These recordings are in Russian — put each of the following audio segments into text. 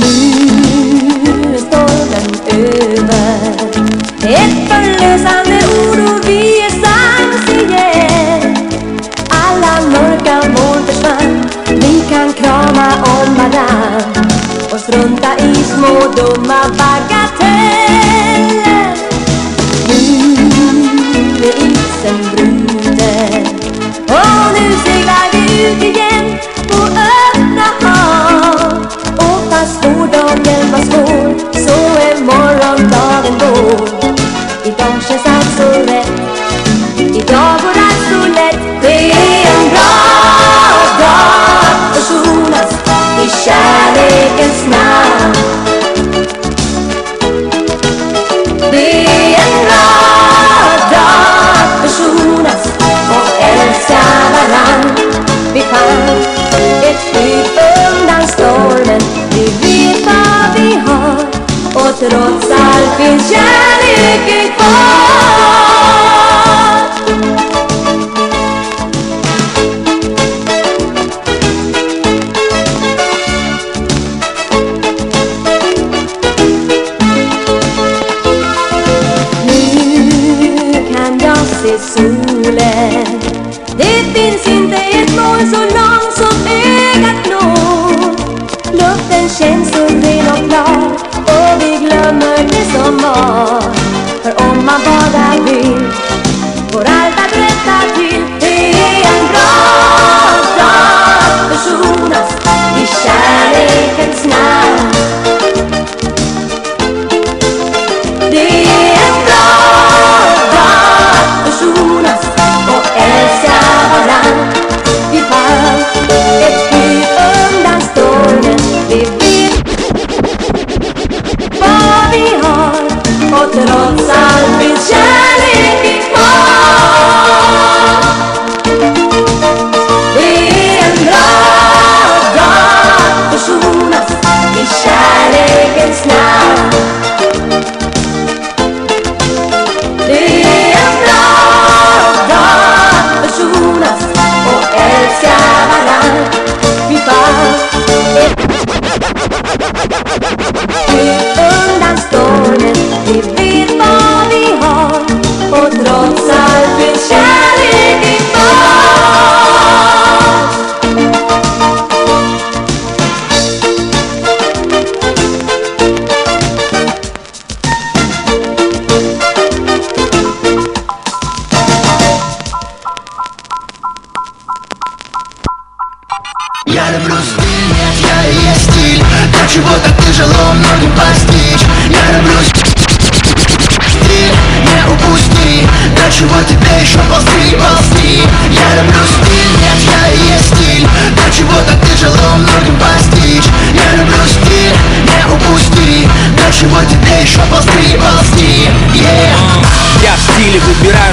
Nu är stormen över. Ett förlösande ord och vi är sams igen. Alla mörka moln försvann. Vi kan krama om varann. Och strunta i små dumma bagateller. strozza il vincere che fa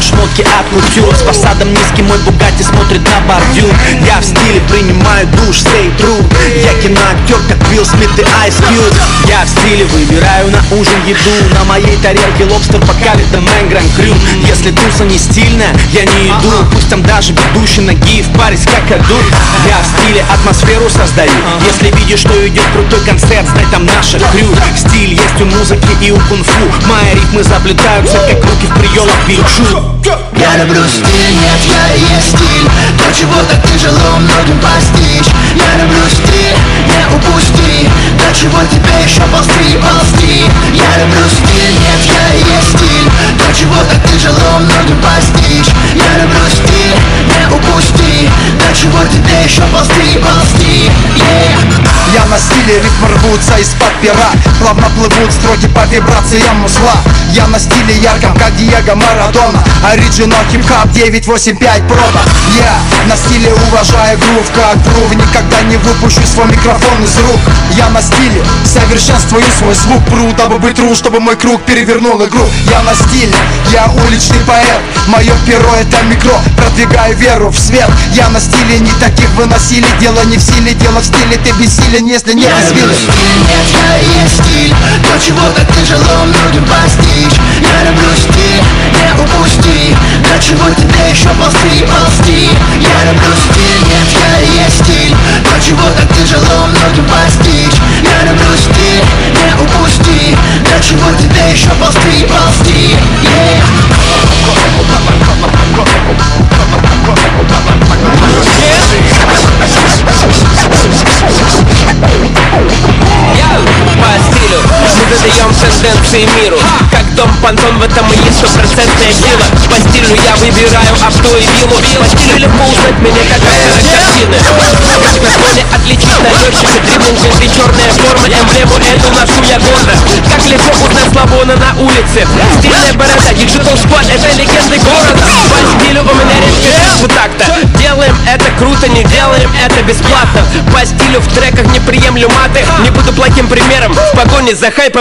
шмотки от кутюр С фасадом низкий мой Бугатти смотрит на бордюр. Я в стиле принимаю душ, stay true Я киноактер, как Билл Смит и Ice Cube. Я в стиле выбираю на ужин еду. На моей тарелке лобстер, бокале да Мэнграм Крю. Если туса не стильная, я не иду. Пусть там даже ведущий ноги в паре с какаду. Я в стиле атмосферу создаю. Если видишь, что идет крутой концерт, знай там наша крю. Стиль есть у музыки и у кунг-фу. Мои ритмы заплетаются, как руки в приемах Вильчу Я люблю стиль, нет, я и есть стиль. То, чего так тяжело многим постичь. Я люблю стиль, не упусти. До чего тебе еще ползти, ползти? Я люблю стиль, нет, я и есть стиль. То, чего так тяжело многим постичь. Я люблю стиль, не упусти До чего тебе еще ползти, ползти Yeah. Я на стиле, ритмы рвутся из-под пера Плавно плывут строки по вибрациям мусла Я на стиле ярком, как Диего Марадона Оригинал хип-хап 985 прода Я на стиле уважаю грув, как грув Никогда не выпущу свой микрофон из рук. Я на стиле совершенствую свой звук Пру, дабы быть тру, чтобы мой круг перевернул игру. Я на стиле, я уличный поэт Мое перо это микро, продвигаю веру в свет. Я на стиле, стиле Не таких выносили, дело не в силе Дело в стиле, ты бессилен, если не разбилась. стиль, нет, я есть стиль. Но чего-то тяжело многим постичь. Я люблю стиль, не упусти. До чего тебе еще ползти, ползти? Я люблю стиль, нет, я есть стиль но чего-то тяжело многим постичь. Я люблю стиль, не упусти. До чего тебе еще ползти, ползти? Yeah. Yo, тенденции миру. Как дом понтон, в этом и есть стопроцентная сила. По стилю я выбираю авто и виллу. По стилю легко узнать меня как автора картины. Как на фоне отличить налетчика Дриблинг и черная форма. Эмблему эту ношу я гордо. Как легко узнать Славона на улице. Стильная борода, digital squad, это легенды города. По стилю у меня редкий вот так-то. Делаем это круто, не делаем это бесплатно. По стилю в треках не приемлю маты. Не буду плохим примером. В погоне за хайпом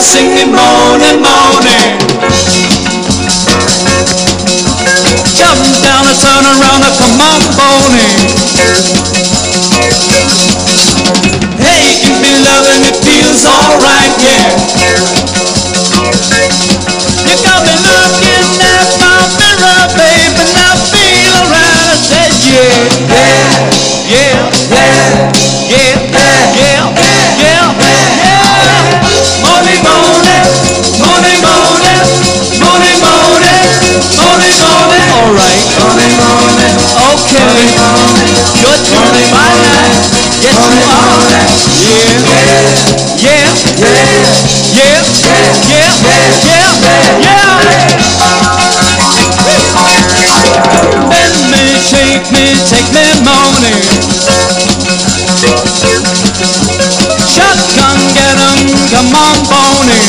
singing morning, morning. Jump down and turn around and come on, Bonnie. Hey, me love and it feels alright, yeah. You got me looking morning. Okay, good morning, bye night. Yes, you are. Yeah, yeah, yeah, yeah, yeah, yeah, yeah. Bend me, shake me, take me morning. Shotgun, get 'em, come on, Bonnie.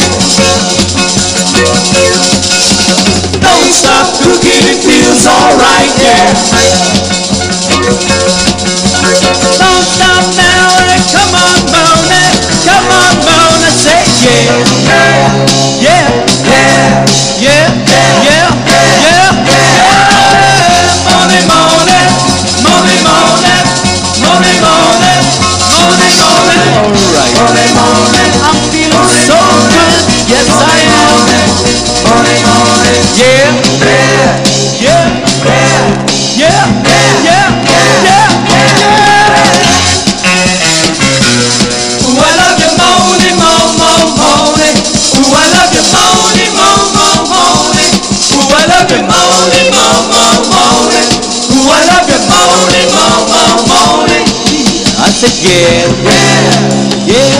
Don't stop yeah, morning, mo, mo, morning. Ooh, I love you, morning, mo, mo, morning. I said yeah, yeah, yeah,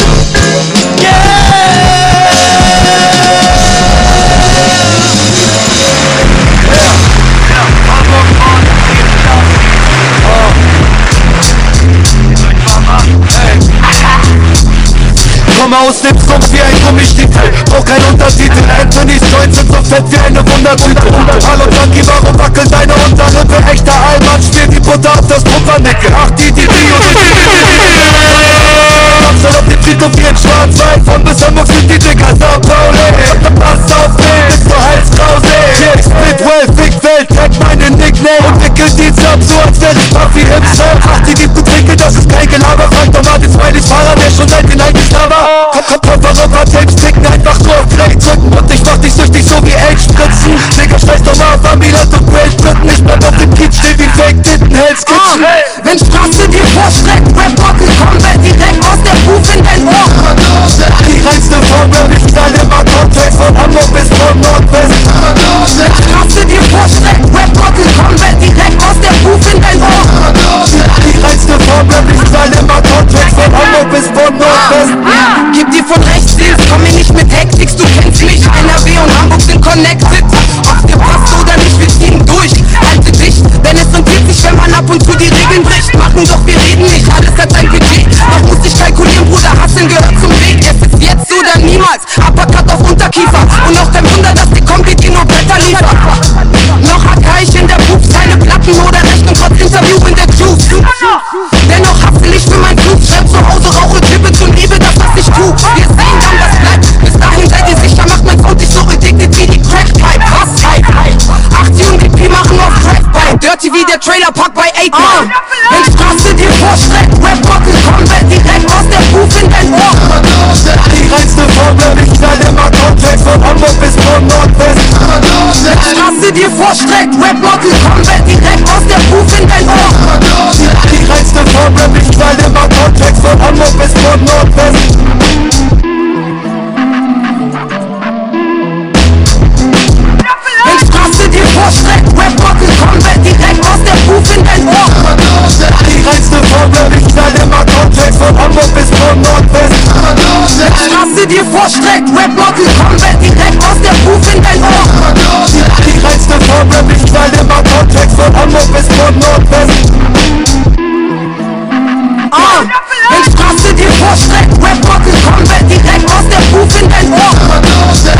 aus dem Sumpf wie ein Gummistiefel Brauch kein Untertitel Anthony's Joints sind so fett wie eine Wundertüte Hallo Junkie, warum wackelt deine Unterlippe? Echter Allmann spielt die Butter auf das Pumpernickel Ach, die, die, die und die Soll auf dem Friedhof wie in Schwarz-Weiß Von bis Hamburg sind die Dicker Sao Pauli Pass auf mich, bis zur Halskrause Yeah, Splitwell, Big Welt, tag meine Nickname Und wickelt die ab, so als wär ich Puffy himself Ach, Respekt, Rap-Rock, ich direkt aus der Ruf in dein Ohr. Die reinste Form, Rap, ich zahl immer Kontext von Hamburg bis Nord Nordwest Ich raste dir vor Schreck, Rap-Rock, ich direkt aus der Ruf in dein Ohr. Die reinste Form, Rap, ich immer Kontext von Hamburg bis Nord Nordwest Ich raste dir vor Schreck, Rap-Rock, direkt aus der Ruf dein Ohr Von Hamburg bis von Nordwest. Ah, wenn Straße dir vorstreckt Rap-Rocket Combat direkt aus der Booth in dein Ohr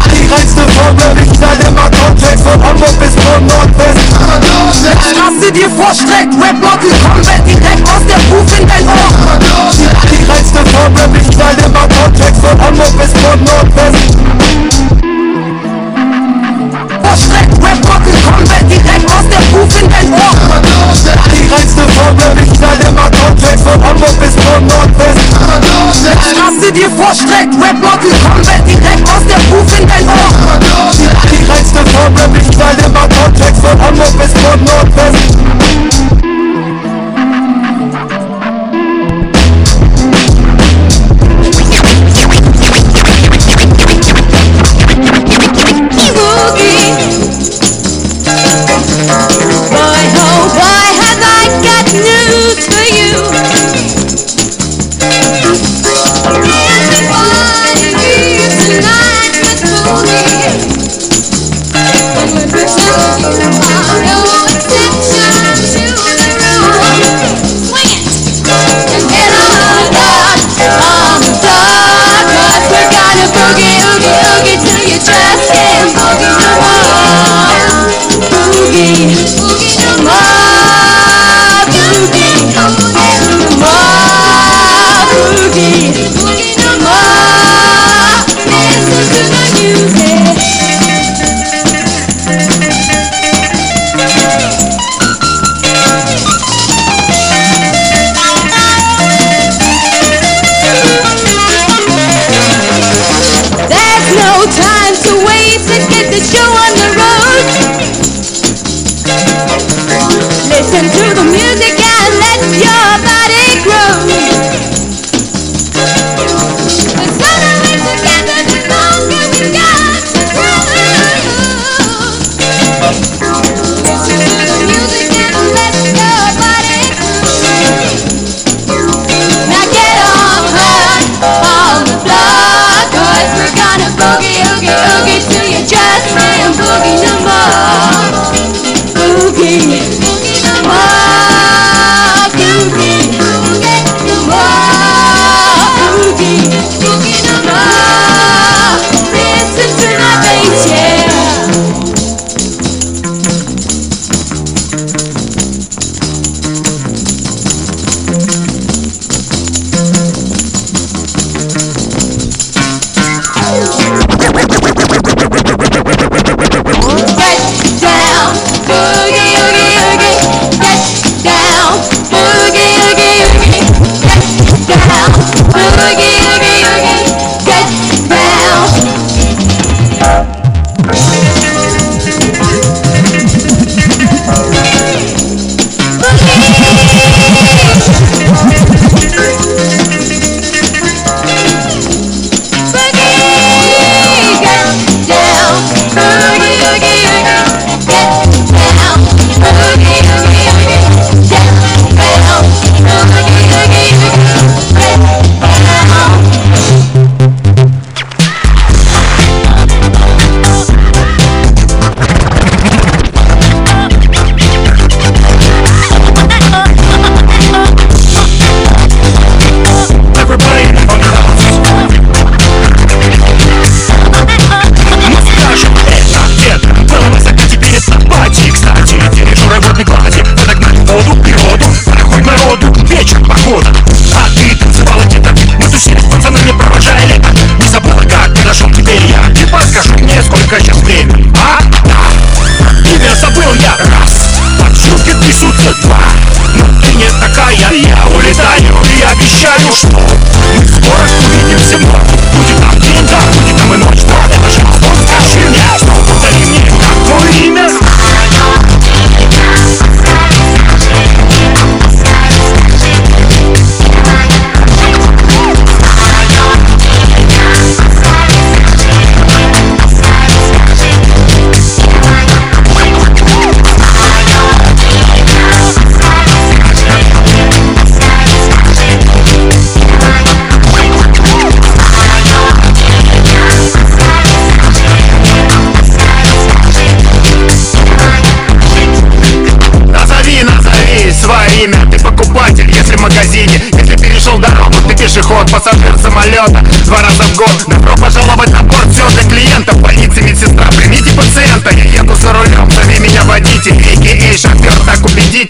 Die reinste Formel, ich knall immer Kontext Von Hamburg bis von Nordwest. Straße dir vorstreckt Rap-Rocket Combat direkt aus der Booth in dein Ohr Die reinste Formel, ich knall immer Kontext Von Hamburg bis von Nordwest. Vorstreckt Rap-Rocket Combat direkt aus der Booth in dein Ohr Die reinste Formel, ich knall immer Kontext Von Hamburg bis von Nordwest. Straße dir vorstreckt. Rap-Rocket Combat direkt aus der Booth in dein Ohr Die reinste Formel, ich knall immer Kontext Von Hamburg bis von Nordwest Thank you.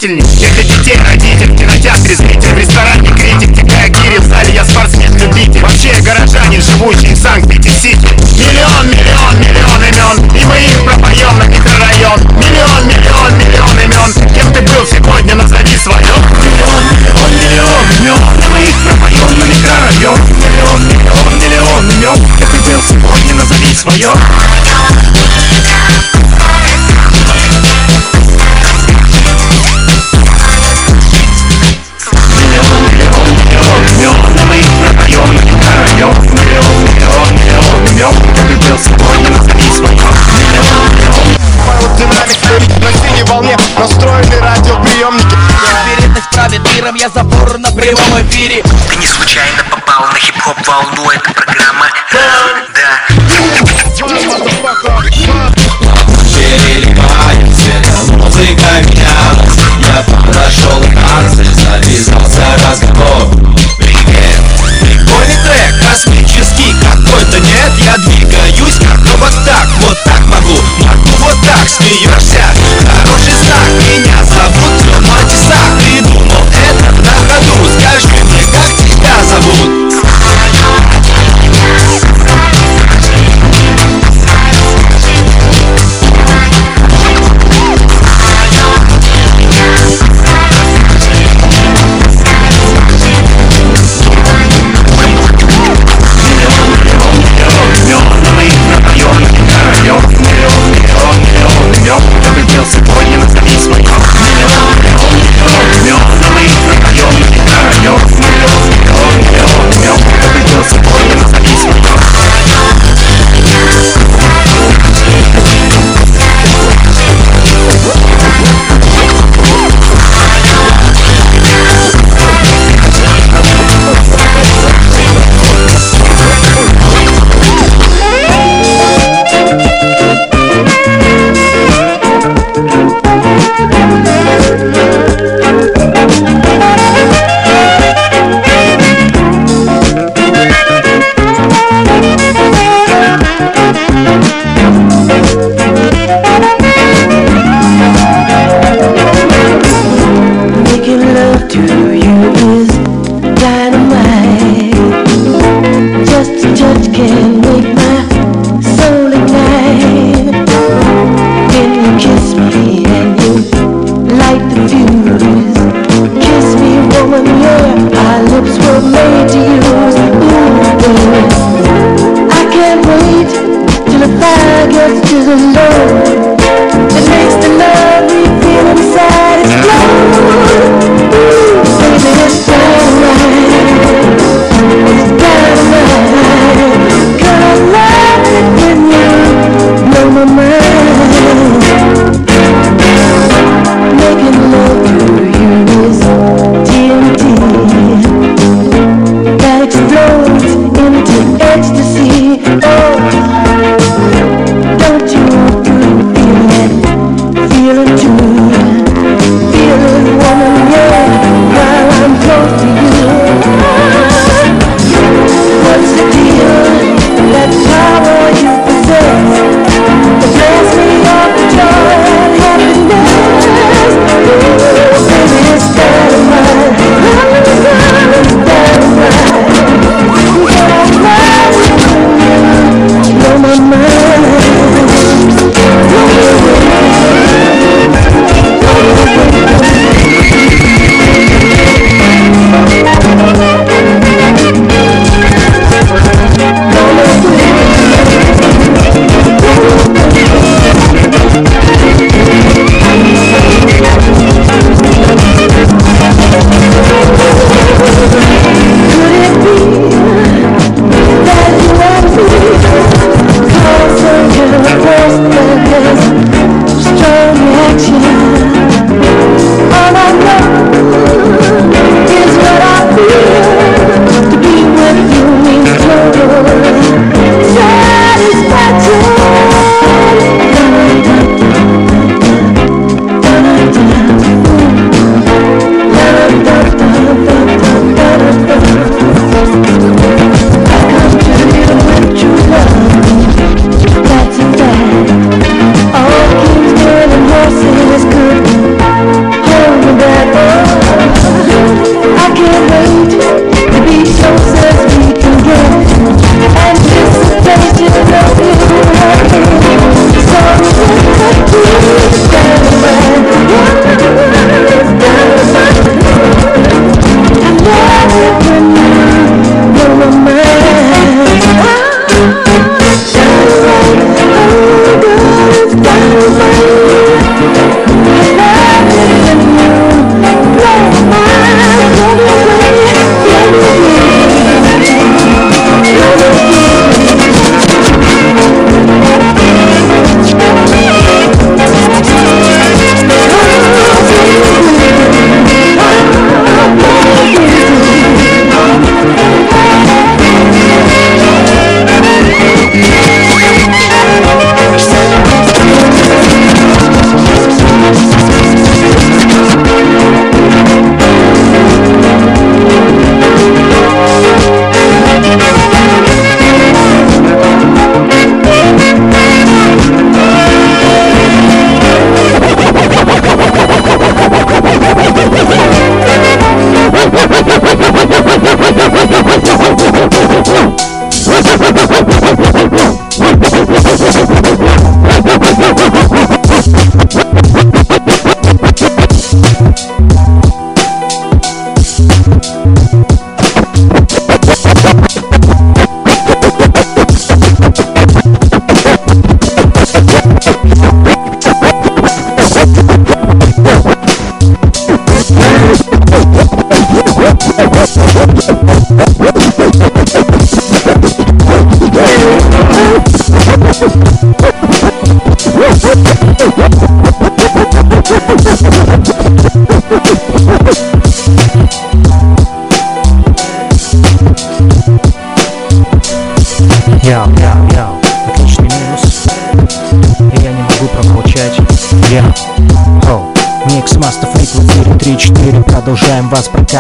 Убедительней Я детей родитель, в кинотеатре зритель В ресторане критик, текая гири В зале я спортсмен-любитель Вообще я горожанин, живущий в Санкт-Петерсити Миллион, миллион, миллион имен. И мы их пропоем на микрорайон. Миллион, миллион, миллион имен. Кем ты был сегодня, назови свое. Миллион, миллион, миллион имен. И мы их пропоем на микрорайон. Миллион, миллион, миллион имен. Кем ты был сегодня, назови свое прямом эфире. Ты не случайно попал на хип-хоп волну Это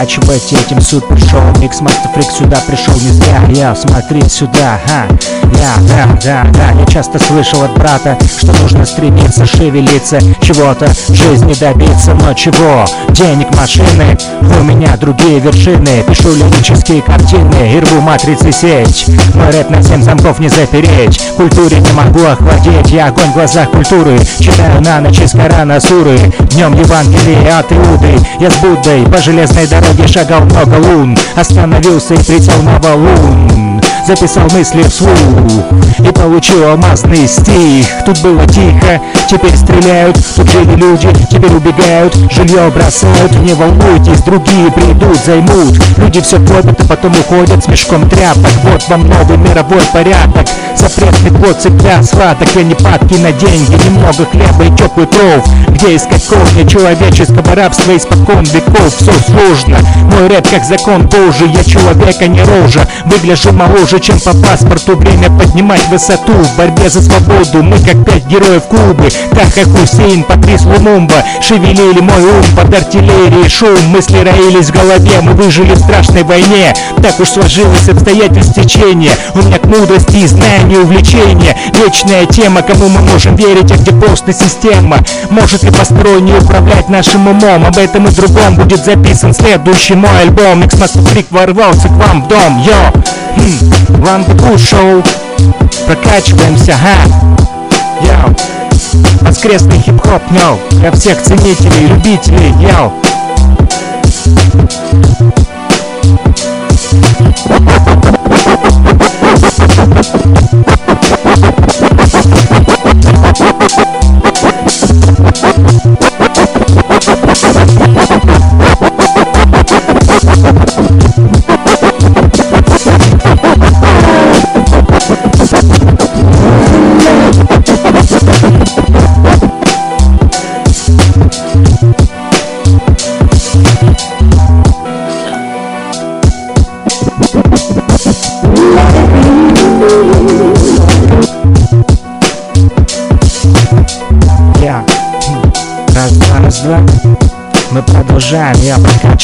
вас прокачивать этим супер шоу Микс Master Freak сюда пришел не зря. Я, смотри сюда, ха Я, да, да, да. Я часто слышал от брата, что нужно стремиться Шевелиться, чего-то в жизни добиться. Но чего? Денег, машины? У меня другие вершины. Пишу лирические картины И рву матрицы сеть Мой рэп на семь замков не запереть Культуре не могу охладеть. Я огонь в глазах культуры. Читаю на ночь из Корана суры. Днем Евангелие от Иуды. Я с Буддой по железной дороге шагал много лун. Остановился и прицел на валун Записал мысли вслух И получил алмазный стих. Тут было тихо, теперь стреляют Тут жили люди, теперь убегают Жилье бросают, не волнуйтесь Другие придут, займут. Люди все копят, а потом уходят с мешком тряпок. Вот вам новый мировой порядок. Запретный код цепля схваток Я не падки на деньги, немного хлеба и теплый кров Где искать корни человеческого рабства? Испокон веков, все сложно. Мой рэп как закон Божий Я человек, а не рожа. Выгляжу моложе, чем по паспорту. Время поднимать высоту. В борьбе за свободу Мы как пять героев Кубы Таха Хусейн, Патрис Лумумба Шевелили мой ум под артиллерией Шум, мысли роились в голове Мы выжили в страшной войне. Так уж сложилось обстоятельств течения У меня к мудрости и знанию увлечения. Вечная тема, кому мы можем верить, а где просто система? Может ли посторонний управлять нашим умом? Об этом и другом будет записан следующий мой альбом. Master Freak ворвался к вам в дом, йо! Хм, Cool Show Прокачиваемся, ха! Йоу Воскресный хип-хоп, йоу. Для всех ценителей, любителей, йоу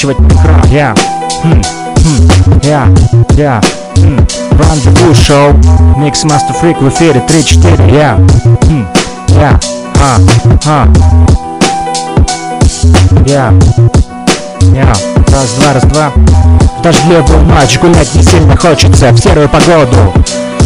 прокачивать микро. Хм, хм, я, я. Run the Bull Show. Mix Master Freak в эфире 3-4, я. Хм, я. А, а. Я. Я. Раз, два, раз, два. В дождливую ночь гулять не сильно хочется в серую погоду.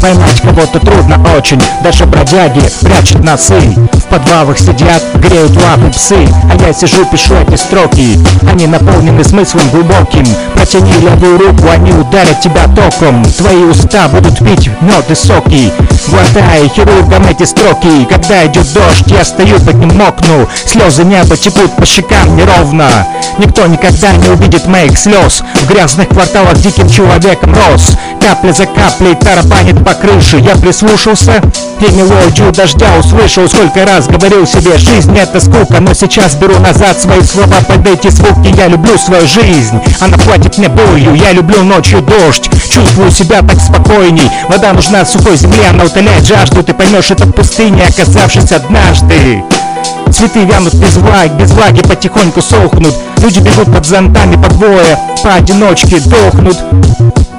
Поймать кого-то трудно очень, даже бродяги прячут носы. В подвалах сидят, греют лапы псы. А я сижу, пишу эти строки. Они наполнены смыслом глубоким. Протяни левую руку, они ударят тебя током. Твои уста будут пить мед и соки. Глотая хирургом эти строки. Когда идет дождь, я стою под ним мокну. Слезы неба текут по щекам неровно. Никто никогда не увидит моих слез В грязных кварталах диким человеком рос. Капля за каплей тарабанит по крыше. Я прислушался. И мелодию дождя услышал Сколько раз говорил себе, жизнь это скука Но сейчас беру назад свои слова под эти звуки Я люблю свою жизнь, она платит мне болью Я люблю ночью дождь, чувствую себя так спокойней Вода нужна сухой земле, она утоляет жажду Ты поймешь это в пустыне, оказавшись однажды. Цветы вянут без влаги, без влаги потихоньку сохнут. Люди бегут под зонтами по двое, поодиночке дохнут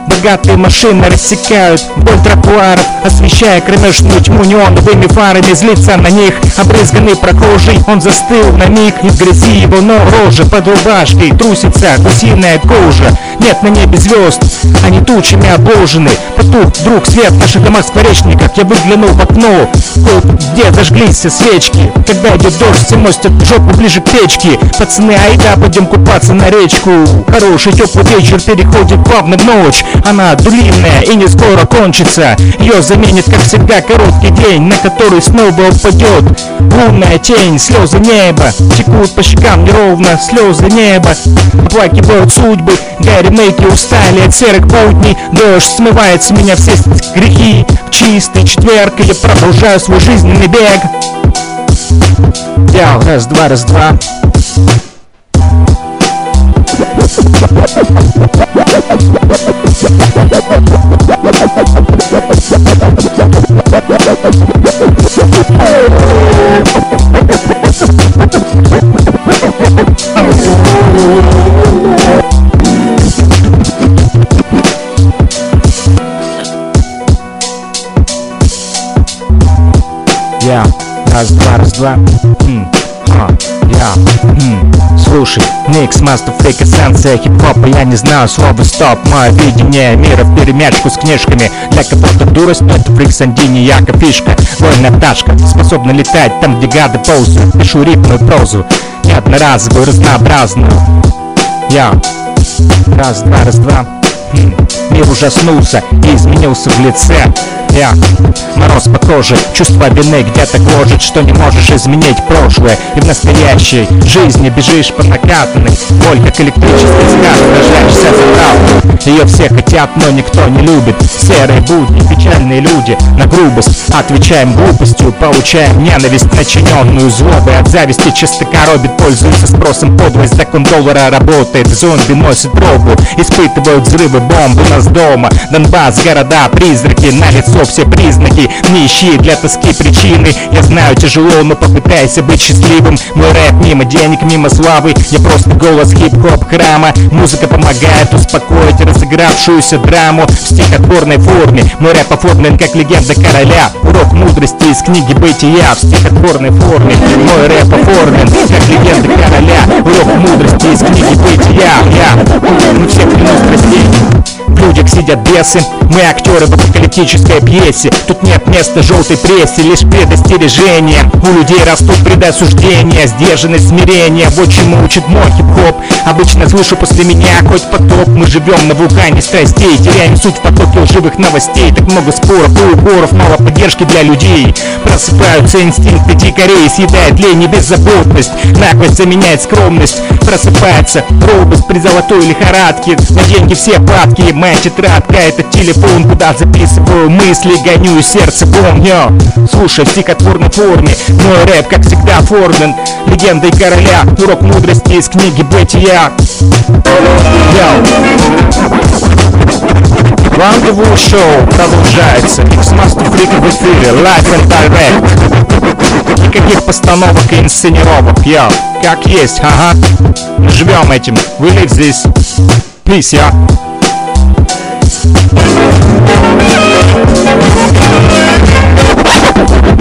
Богатые машины рассекают вдоль тротуаров Освещая кромешную тьму неоновыми фарами Злится на них обрызганный прохожий. Он застыл на миг из грязи его но рожа Под рубашкой трусится гусиная кожа. Нет на небе звезд, они тучами обложены. Потух вдруг свет в наших домах скворечниках Я выглянул в окно, где зажглись все свечки? Когда идет дождь, все мостят жопу ближе к печке. Пацаны, айда, пойдем купаться на речку. Хороший теплый вечер переходит плавно в ночь Она длинная и не скоро кончится. Ее заменит, как всегда, короткий день На который снова упадет лунная тень Слезы неба текут по щекам неровно Слезы неба. Оплакивают судьбы Гарри Мейки устали от серых будней. Дождь смывает с меня все грехи. Чистый четверг я продолжаю свой жизненный бег. Я раз, два, раз, два. Я Yeah, that's that slap. Hmm, huh, yeah, hmm. Слушай, микс, мастер, фрик, эссенция хип-хопа. Я не знаю слова стоп, мое видение мира в перемячку с книжками. Для кого-то дурость, но это фрик Сандини, яка фишка. Вольная пташка, способна летать там, где гады ползают. Пишу рифму и прозу, не одноразовую, разнообразную. Я, раз, два, раз, два. Хм. Мир ужаснулся и изменился в лице Я мороз по коже, чувство вины где-то гложет Что не можешь изменить прошлое. И в настоящей жизни бежишь по накатанной Боль как электрический скат, сражаешься за правду. Ее все хотят, но никто не любит. Серые будни, печальные люди На грубость отвечаем глупостью. Получаем ненависть, начиненную злобой. От зависти чисто коробит, пользуется спросом. Подлость Закон доллара работает, зомби носит пробу Испытывают взрывы бомб у нас дома. Донбасс, города, призраки, на лицо все признаки Не ищи для тоски причины. Я знаю тяжело, но попытайся быть счастливым. Мой рэп мимо денег, мимо славы. Я просто голос хип-хоп храма. Музыка помогает успокоить разыгравшуюся драму В стихотворной форме. Мой рэп оформлен как легенда короля. Урок мудрости из книги бытия В стихотворной форме. Мой рэп оформлен как легенда короля. Урок мудрости из книги бытия Я, мы все клянусь страстей в людях сидят бесы. Мы актеры в апокалиптической пьесе. Тут нет места желтой прессе Лишь предостережение. У людей растут предосуждения Сдержанность, смирение Вот чему учит мой хип-хоп. Обычно слышу после меня хоть потоп. Мы живем на вулкане страстей Теряем суть в потоке лживых новостей. Так много споров и угоров Мало поддержки для людей. Просыпаются инстинкты дикарей Съедает лень и беззаботность. Наглость заменяет скромность. Просыпается робость при золотой лихорадке. На деньги все падки Моя тетрадка это телефон Куда записываю мысли Гоню и сердце помню. Слушай в стихотворной форме Мой рэп как всегда оформлен Легендой короля. Урок мудрости из книги бытия Рандеву шоу продолжается. X-Master Freak в эфире. Live and Direct. Никаких постановок и инсценировок. Йо, как есть, ага живем этим, we live this. Peace, я. Comme Let's go.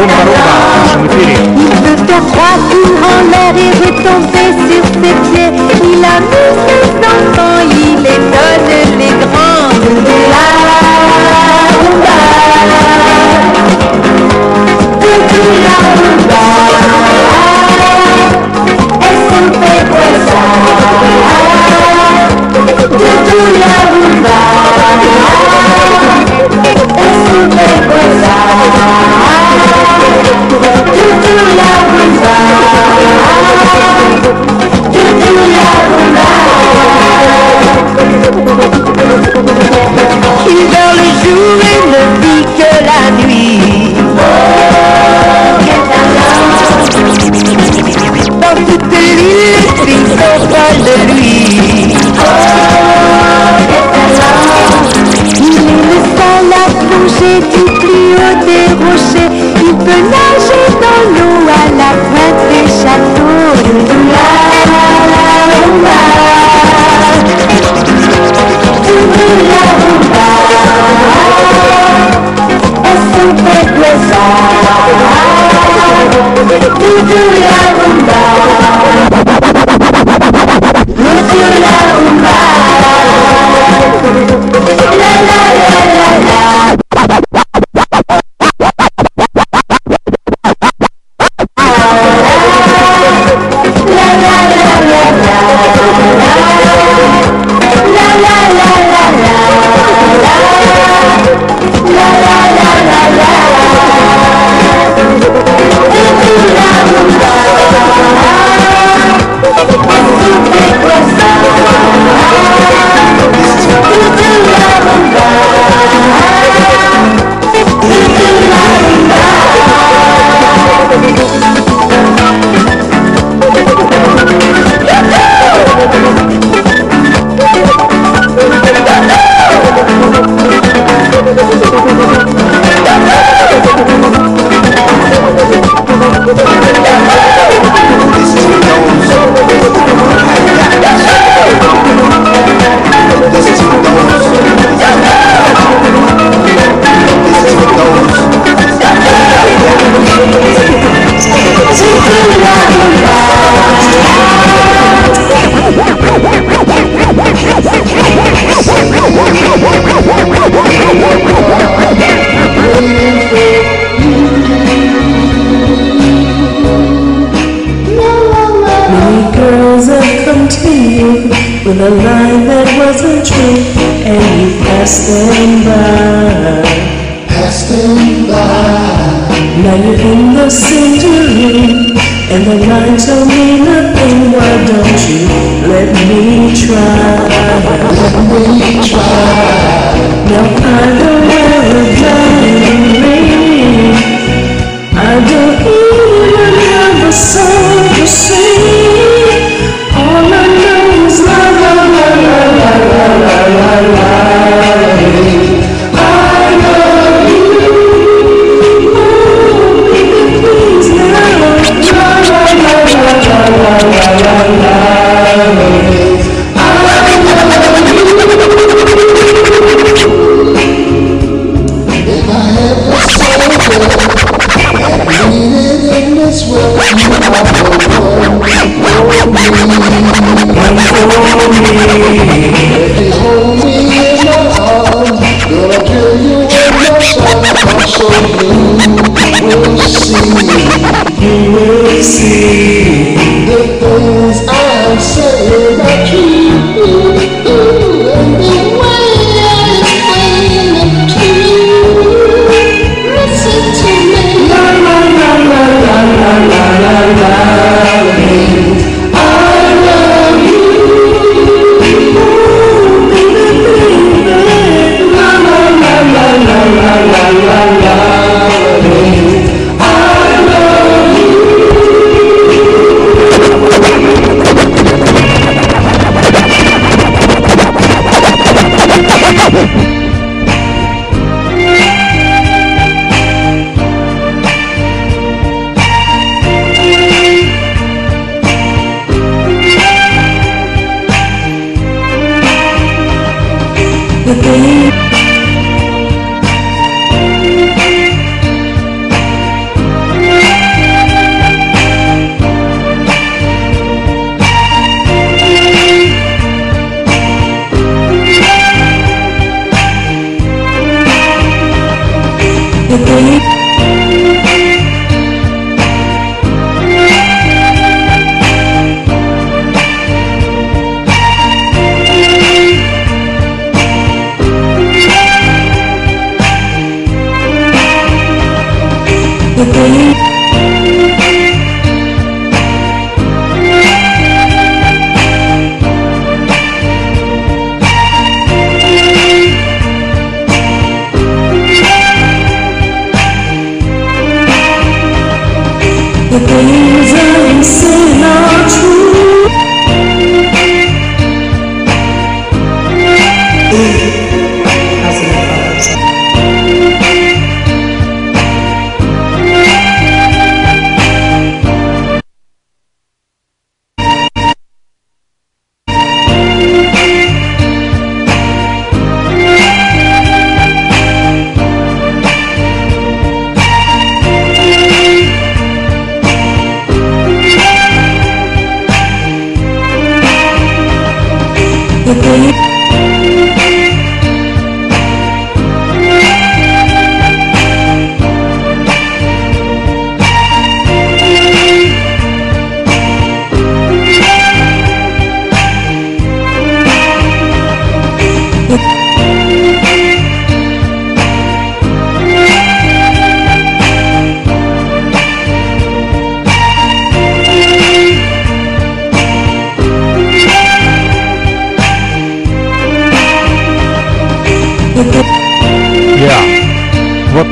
我们是祖国的花朵。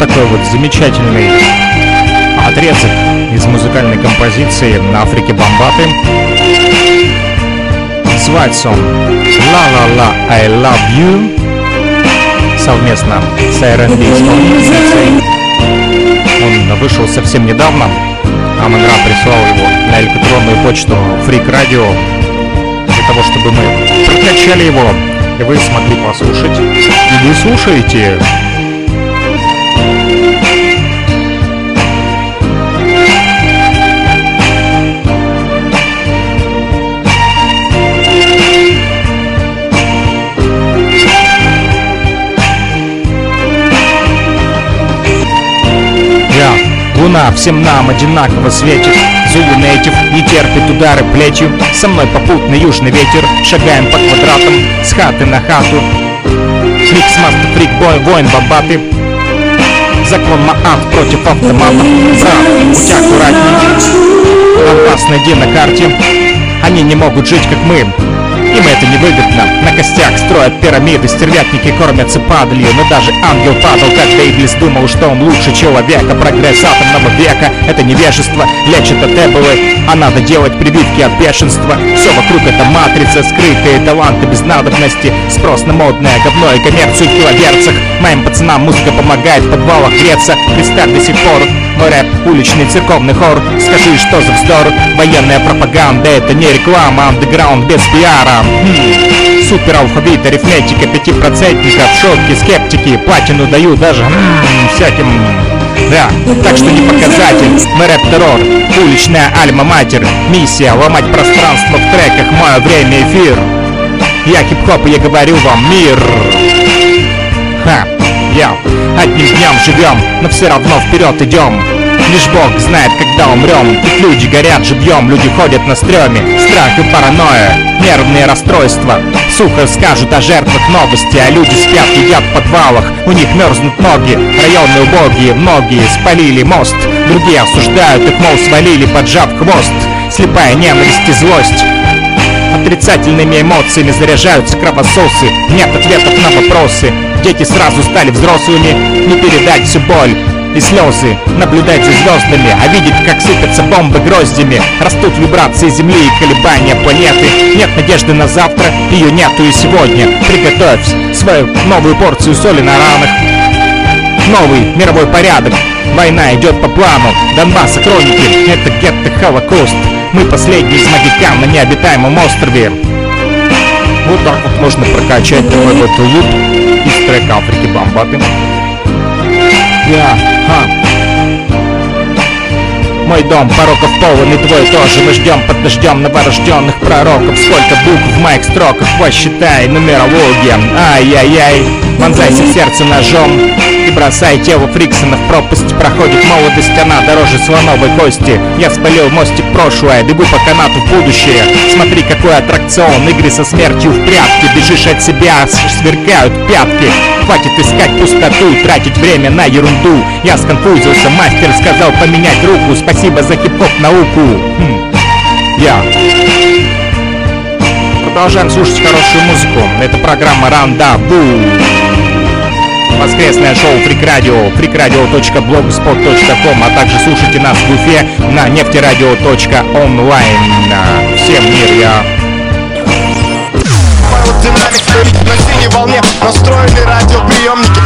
Такой вот замечательный отрезок из музыкальной композиции на Африке Бомбаты. Называется он La La La I Love You совместно с R&B исполнительницей. Он вышел совсем недавно. Амон Ра прислал его на электронную почту Freak Radio для того, чтобы мы прокачали его и вы смогли послушать. И вы слушаете луна всем нам одинаково светит. Зулу нейтив не терпит удары плетью. Со мной попутный южный ветер. Шагаем по квадратам с хаты на хату. Фрикс маster, freak boy, воин бомбаты Закон Маат против автомата. Брат, будь аккуратней Компас найди на карте. Они не могут жить, как мы им это невыгодно На костях строят пирамиды Стервятники кормятся падалью Но даже ангел падал, когда Иблис думал, что он лучше человека Прогресс атомного века — это невежество Лечит от эболы, а надо делать прививки от бешенства. Все вокруг это матрица, скрытые таланты без надобности. Спрос на модное говно и коммерцию в килогерцах. Моим пацанам музыка помогает в подвалах греться. Представь до сих пор мой рэп — уличный церковный хор. Скажи, что за вздор? Военная пропаганда — это не реклама. Андеграунд без пиара. Хм. Супер алфавит, арифметика, пятипроцентников Шутки, скептики, платину даю даже м, всяким. Да, так что не показатель. Мы рэп-террор, уличная альма-матер. Миссия ломать пространство в треках. Мое время эфир. Я хип-хоп и я говорю вам мир. Ха, Я одним днем живем, но все равно вперед идем Лишь Бог знает, когда умрем Тут люди горят живьем, люди ходят на стреме Страх и паранойя, нервные расстройства. Сухо скажут о жертвах новости А люди спят, едят в подвалах. У них мерзнут ноги, районы убогие Многие спалили мост. Другие осуждают их, мол, свалили, поджав хвост. Слепая ненависть и злость. Отрицательными эмоциями заряжаются кровососы. Нет ответов на вопросы Дети сразу стали взрослыми. Не передать всю боль и слезы. Наблюдать за звездами, а видеть, как сыпятся бомбы гроздями. Растут вибрации Земли и колебания планеты. Нет надежды на завтра, ее нету и сегодня. Приготовь свою новую порцию соли на ранах. Новый мировой порядок. Война идет по плану. Донбасса хроники Это гетто Холокост. Мы последний из магикан на необитаемом острове. Вот так вот можно прокачать твой батулут Из track ki bambatım Ya ha. Мой дом, пороков полон и твой тоже. Мы ждем под дождем новорожденных пророков. Сколько букв в моих строках, посчитай Нумерология, ай-яй-яй Вонзайся в сердце ножом И бросай тело Фриксона в пропасть. Проходит молодость, она дороже слоновой кости. Я спалил мостик прошлое, бегу по канату в будущее. Смотри, какой аттракцион, игры со смертью в прятки. Бежишь от себя, сверкают пятки Хватит искать пустоту тратить время на ерунду. Я сконфузился, мастер сказал поменять руку. Спасибо за хип-хоп науку. Хм. Я. Продолжаем слушать хорошую музыку. Это программа Рандаву Воскресное шоу Freak Radio, freakradio.blogspot.com, а также слушайте нас в Уфе на нефтерадио.онлайн. Всем мир, я Динамик на синей волне настроены радиоприемники.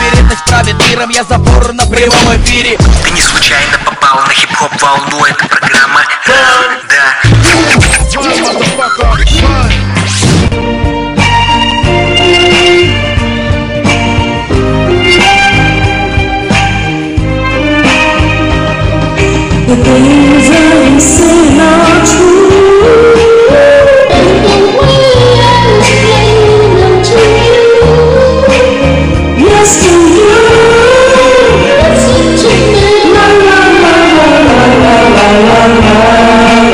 Вероятность правит миром, я забор на прямом эфире. Ты не случайно попал на хип-хоп волну Это программа Да. The things I say are true. Thank you.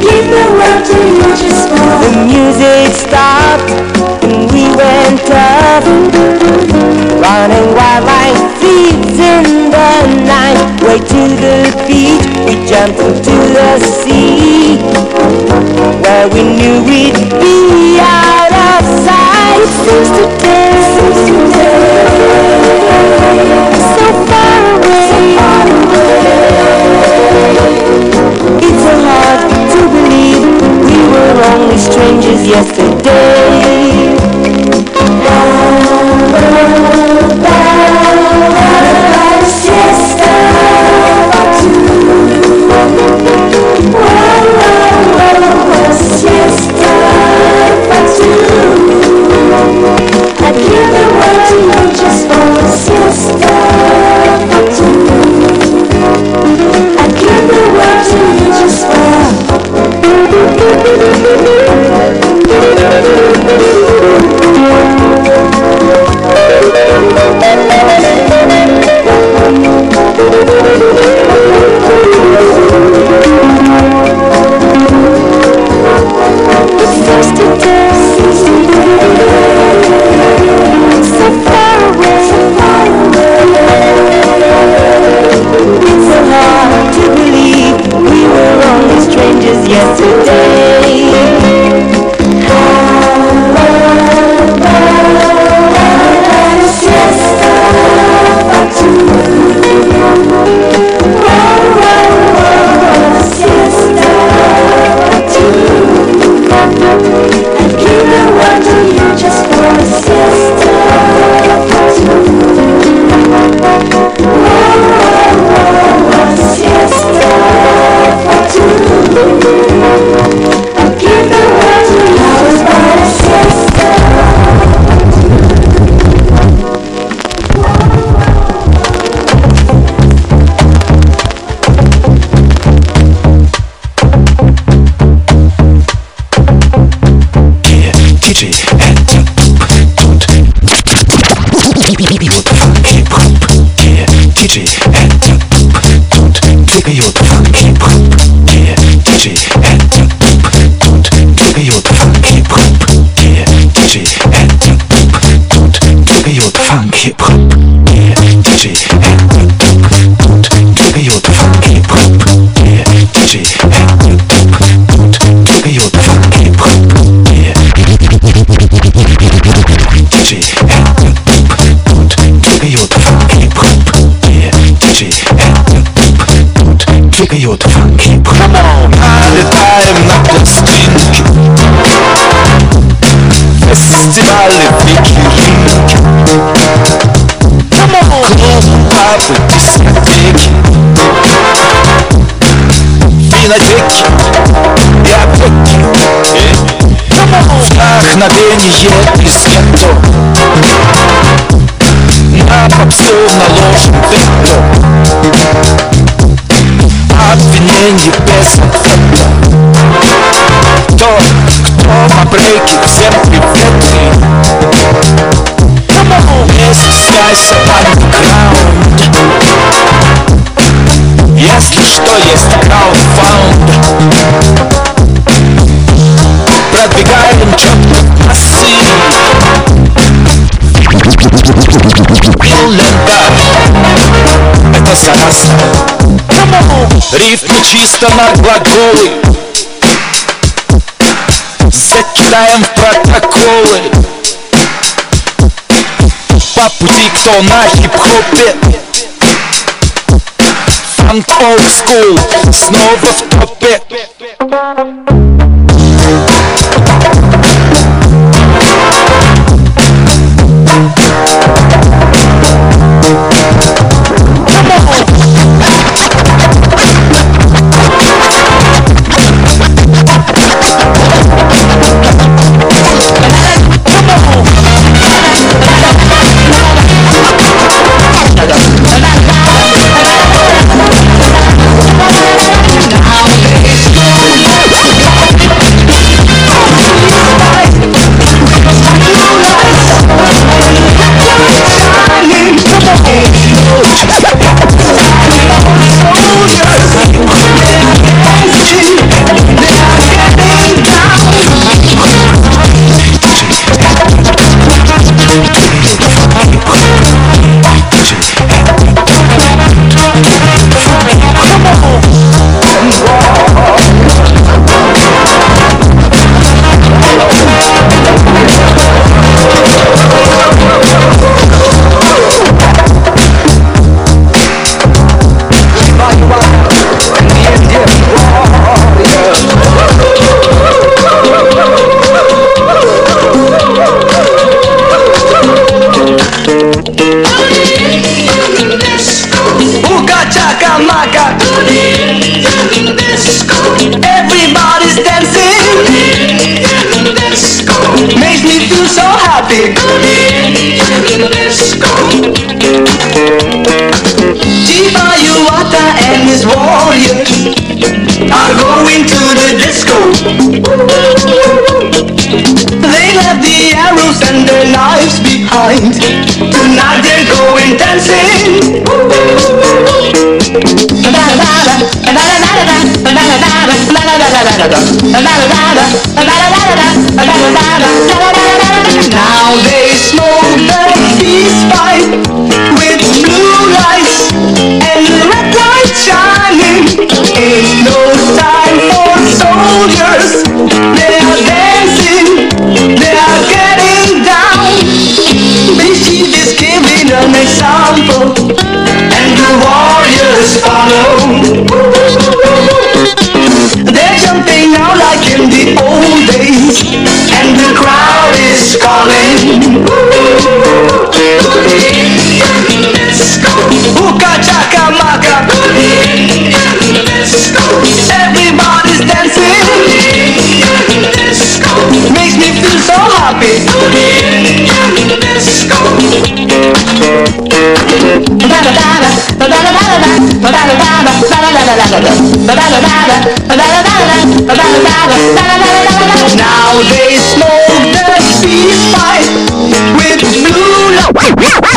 Give the world to you just for the music stopped and we went up, running wild like thieves in the night. Way to the beach, we jumped into the sea, where we knew we'd be strangers yesterday. Ответа Кто, кто по брейке, всем привет. Не стесняйся, андеграунд Если что, есть Рифмы чисто на глаголы. Закидаем в протоколы. По пути кто на хип-хопе. Фанк олд скул Снова в топе Behind Tonight they're going dancing. Now they smoke follow. They're jumping out like in the old days, and the crowd is calling. Hookah chaka maka. Everybody's dancing. Makes me feel so happy. Now they smoke the peace pipe with blue lights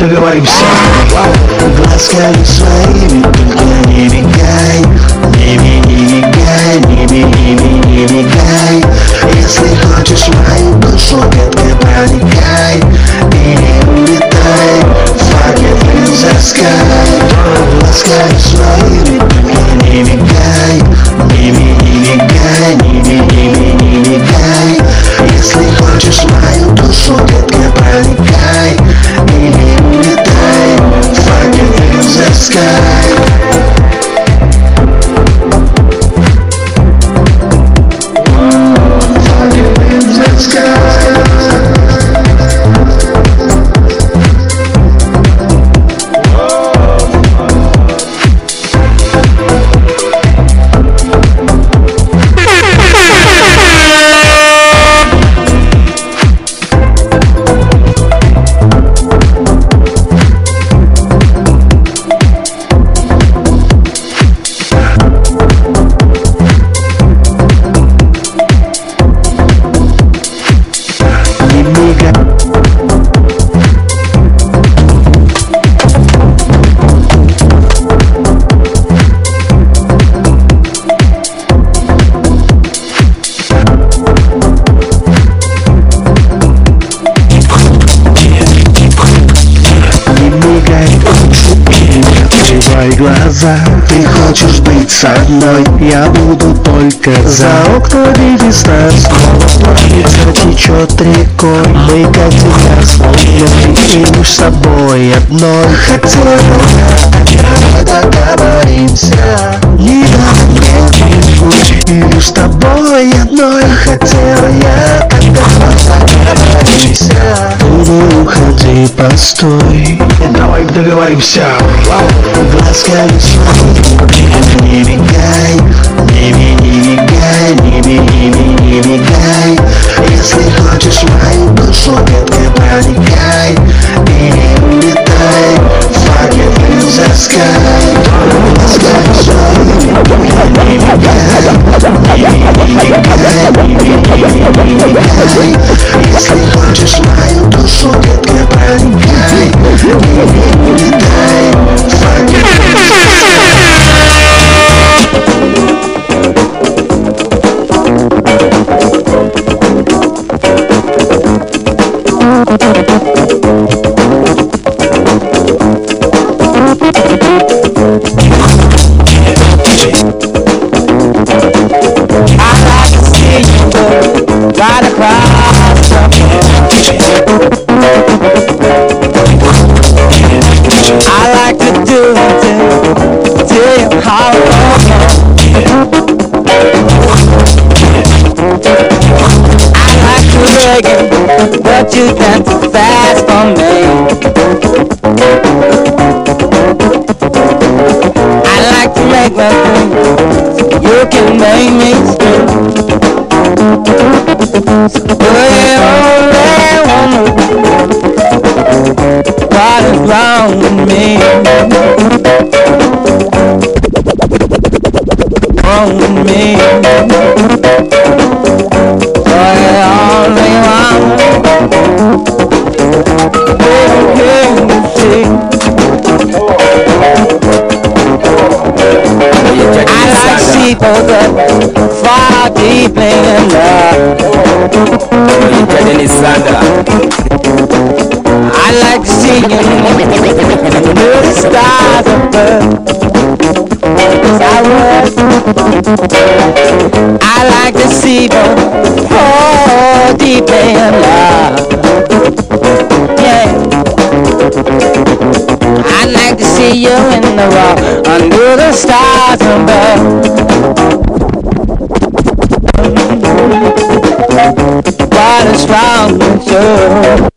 договоримся. Глазками своими только не мигай. Не ми- не мигай, не ми- не ми- не мигай. Если хочешь мою душу, детка, проникай. И улетай Fuck it in the sky Глазками своими только не мигай Не ми- не мигай, я буду только за окна везда Снова плавится, течет рекой. Мы как тебя словно ты с собой одной Хотела я, договоримся. Не мне и с тобой одной Хотела я, договоримся Ты не уходи, постой. Давай договоримся. Своими не мигай Не ми- не мигай, не ми- не ми- не мигай. Если хочешь мою душу, детка, проникай Just smile, don't forget my body. You can make me scream. You're the only one What is wrong with me? Wrong with me? People far deep in love I like to see you under the stars above. I would. I like to see you fall deep in love. Yeah. I like to see you in the rock under the stars above. Oh,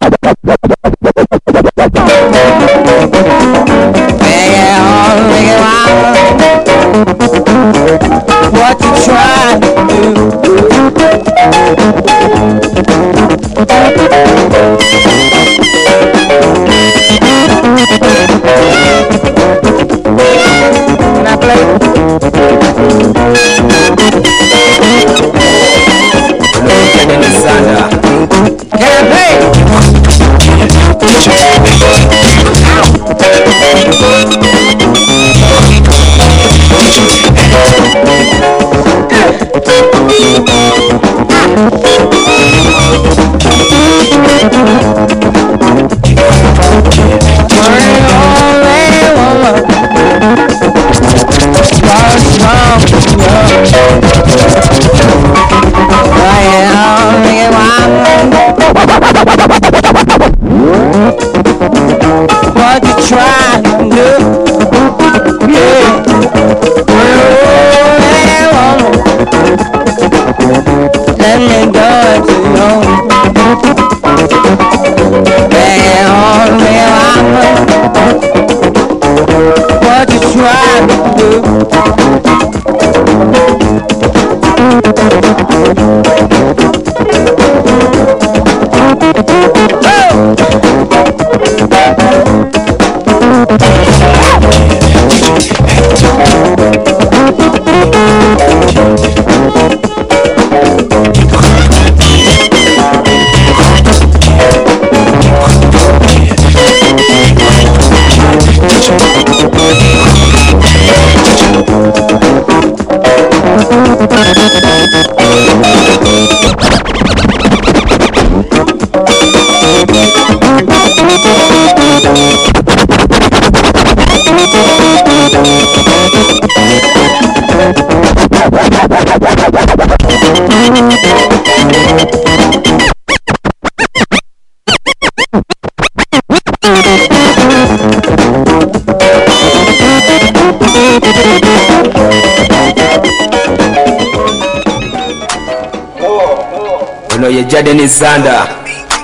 Alexander zanda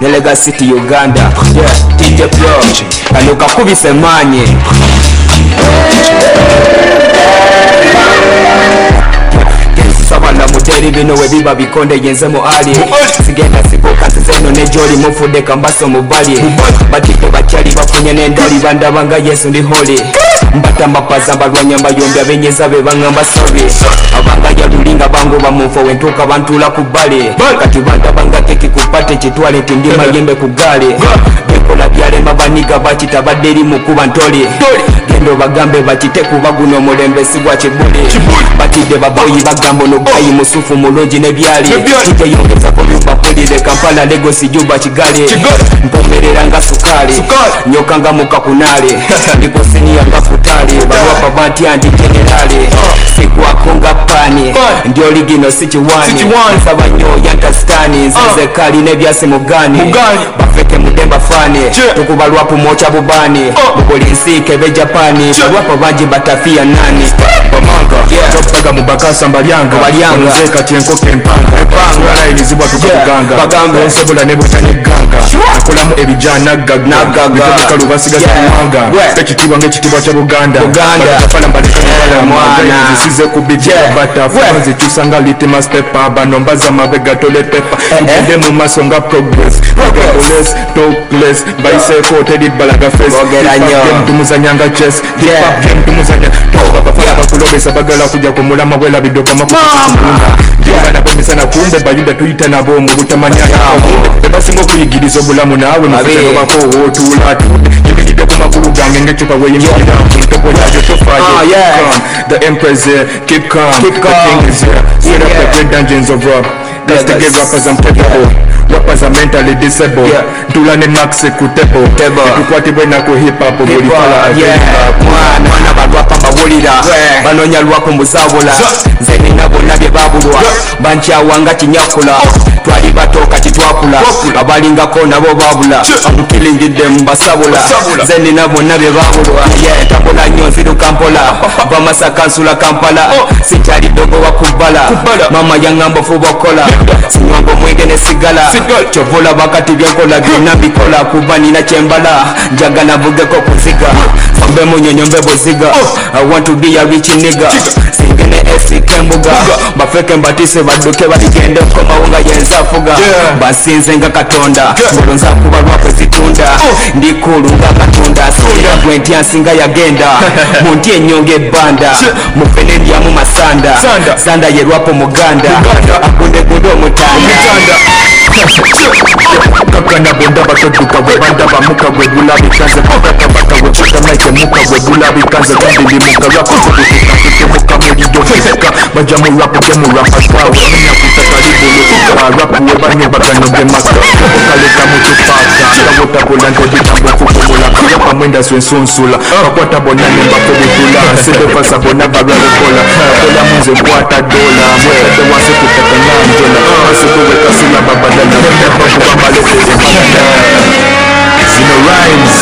nelega city Uganda. Yeah, DJ Pro kano kakubise maanye muteri bino webiba bikonde yenze mu ali. Sigenda sibuka zeno nejoli mufudde kambaso mubali. Batiko bakyali bafunye n'endoli bandabanga yesu ndi holi mbata mbapaza mbalwanya mbayombya benyeza be sobi jalulinga bango wa mufo wentoka bantu la bbale kati bantabangako ekikupate kupate chitwale ndi mayembe ku ggaale bikola byalema baniga bakitabadde eri mukuba ntole genda bagambe bakite kuba guno omulembe si gwa kibuli batidde baboyi bagamba ono gayi musufu mulungi nebyali. Kijeyongeza kubyubapulire kampala legosi juba kigali. Mpomerera nga sukali nyoka nga mukakunali ndikosiniya nga futali balwapa bantya ndi generali. Sikwako nga pani. Ndi oligino si kiwani nsaba nnyo yantasitani nzize kali nebyasi mugani temutemba fani tukubalwapo mocha bubani mukulinsike bejapani balwapo banji batafiya nani manga. Chokaga mubakasa mbalyanga Mzee kati enkoko empanga Empanga Layini zibwa tukabuganga Bagamba Ensobola nebweta negganga Akolamu ebijana gagga Bitobukalu basigaza kumanga Ekitibwa ng'ekitibwa kya Buganda. Buganda. Balika mwana. Mwana Zisize kubijia batafu Zichusa nga litema stepa Banombaza mabega tole pepa. Eh, eh? Tugende mu maso nga progress. Progress. Talk less Baiseko tedit balaga face Hip hop game tumuzanyanga chess. Hip hop game tumuzanya Toka kafala bakulobe abapesa bagala kujja ku mulama bwelabiddeko amakuunda baganako emisana kumbe bayuda tuyita nabo mu butamanya tebasinga okuyigiriza obulamu naawe mubako wootuula yimiridde ku makulu gange ngecupa weyimirira mutego yayo tofaayo ah, the empress here, keep calm, keep calm. the king is here, set up the great dungeons of rock, that's yeah, the gay rappers I'm capable. Rappers are mentally disabled. Yeah. ntulane max ku table Table. tukwatibwe nako hip hop buli pala. Yeah, mwana mwana balwapa mbawulira banonya lwako mbuzabula nze nina bonna bye babulwa. Bankyawanga kinyakula. Twali bato kati twakula abalingako nabo babula. Amukilingidde mbasabula nze nina bonna bye babulwa. Ye, takula nnyo nziruka mpola va masaka nsula kampala. Sikyali dogo wakubbala mama yaŋŋamba fuba okola sinywanga omwenge ne chovola wakati byenkolagina bikola kuba nina kyembala njagala vugeko kuziga. Fambe munyonyombe buziga i want to be a rich nigga. Singene efika embuga bafeke mbatise baduke baligende nkomawo yenza fuga basinze nga katonda ngolo nza kuba lwakwezitunda ndikulu katonda singa gwe ntya yagenda munti nti ebanda ebbanda mufe masanda. Sanda. Yerwapo muganda agundegunde omutanda kaka na bonda batoduka webanda bamuka webula bikanze kaka batawecuta naikemuka webula bikanze bambilimuka rakozokutukakekemuka mulidofeka bajamurapokemurapaswawe minyakuta kalibulukuka rapuwe banyebakanogemaka okaleka mutupata kawotakola ntobitambokukomola kayapa mwenda swensunsula bakwata bonane mbakobitula sebefasa bona balwalokola akola munze kwata dola mwekete wase kutekanyamjola asikowekasula babaa Zino Rhymes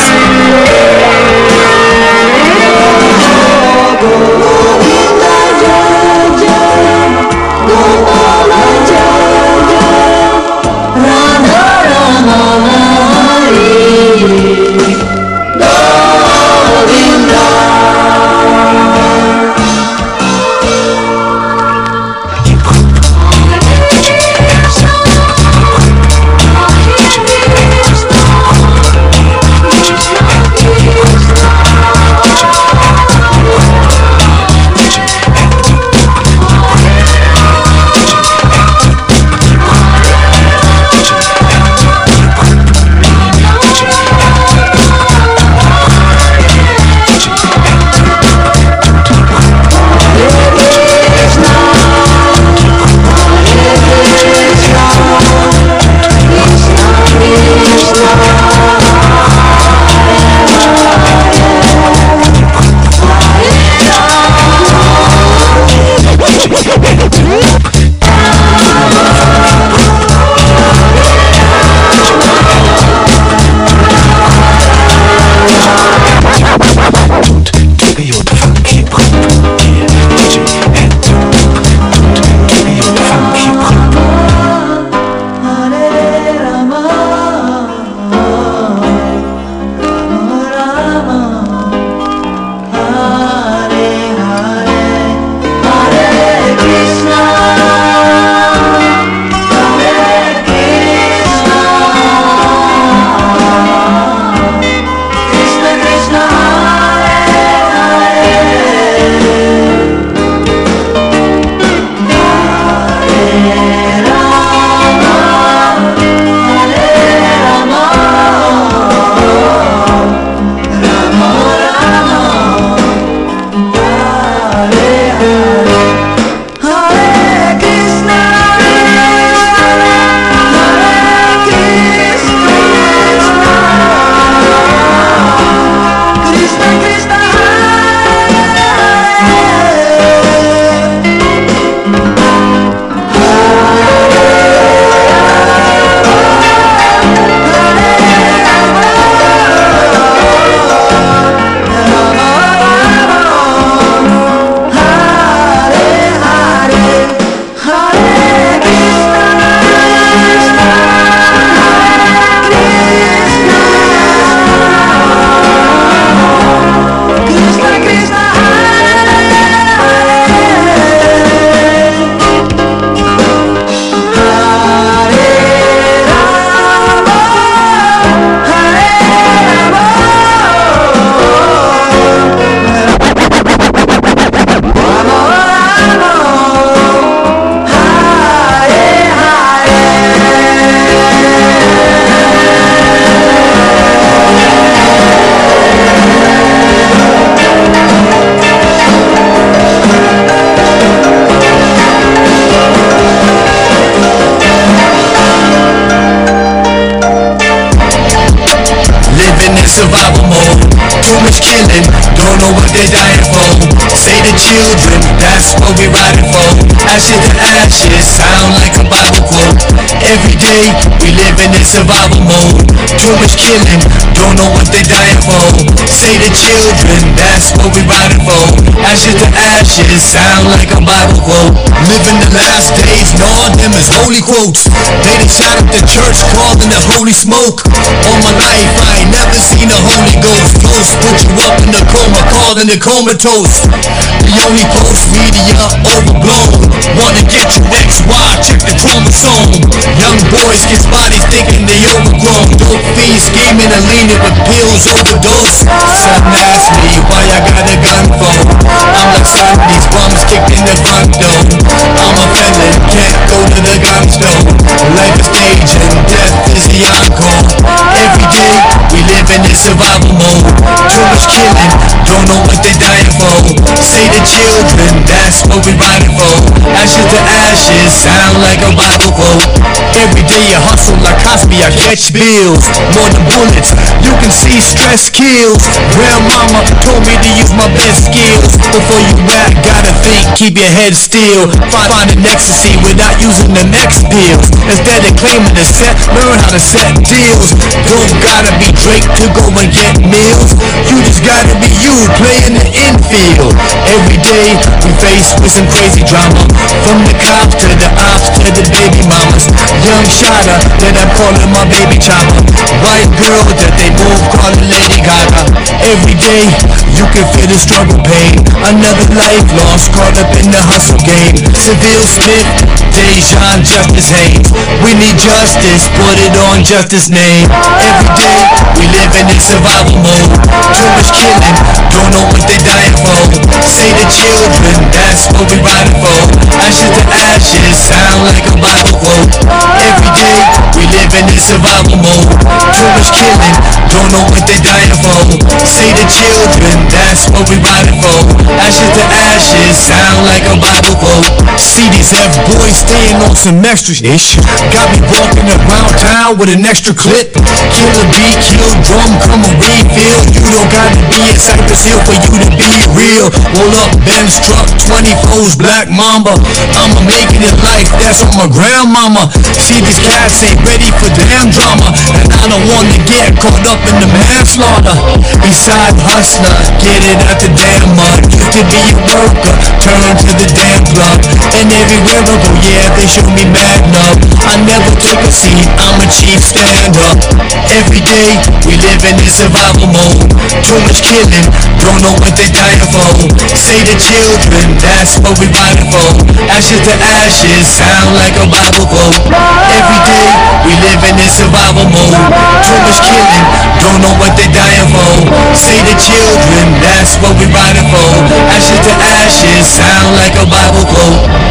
Don't know what they're dying for. Say the children, that's what we riding for Ashes to ashes, sound like a Bible quote. Living the last days, no them is holy quotes. They done shot up the church, calling the holy smoke. All my life, I ain't never seen a Holy Ghost Ghost put you up in the coma, calling it comatose. The only post media overblown. Wanna get your XY, check the chromosome. Young boys get bodies thinking they overgrown. Dope fiends scheming and leaning with pills overdose. Son asked me why I got a gun for I'm like son, these bums kicked in the front door I'm a felon, can't go to the store Life is stage and death is the encore in survival mode. Too much killing, don't know what they dying for. Say the children, that's what we riding for. Ashes to ashes, sound like a Bible quote. Every day I hustle like Cosby, I catch bills. More than bullets, you can see stress kills. Grandmama told me to use my best skills. Before you rap, gotta think, keep your head still. Find, find an ecstasy without using the next pills Instead of claiming the set, learn how to set deals. Don't gotta be Drake to go and get meals You just gotta be you, playing the infield. Every day we face with some crazy drama. From the cops to the ops to the baby mamas. Young shotter that I'm calling my baby chopper White girl that they move calling Lady Gaga. Every day you can feel the struggle pain. Another life lost caught up in the hustle game. Seville Smith, Dejan, Justice Haynes. We need justice, put it on justice name. Every day we live in survival mode. Too much killing, don't know what they dying for. Say the children, that's what we riding for. Ashes to ashes, sound like a Bible quote. Every day we live in survival mode. Too much killing, don't know what they dying for. Say the children, that's what we riding for. Ashes to ashes, sound like a Bible quote. See these F-boys staying on some extra ish. Got me walking around town with an extra clip. Kill a beat, kill drum, come a refill You don't gotta be in Cypress Hill for you to be real. Roll up Benz truck, 24's Black Mamba. I'ma make it in life, that's on my grandmama. See these cats ain't ready for damn drama. And I don't wanna get caught up in the manslaughter. Beside hustler, get it out the damn mud. Used to be a worker, turn to the damn plug And everywhere I go, yeah, they show me love I never took a seat, I'm a chief stand up Every day, we live in this survival mode. Too much killing, don't know what they dying for. Say the children, that's what we riding for. Ashes to ashes, sound like a Bible quote. Every day, we live in survival mode. Too much killing, don't know what they dying for. Say the children, that's what we riding for. Ashes to ashes, sound like a Bible quote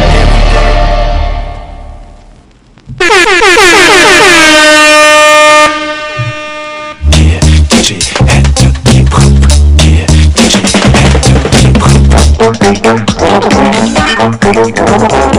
Thank you.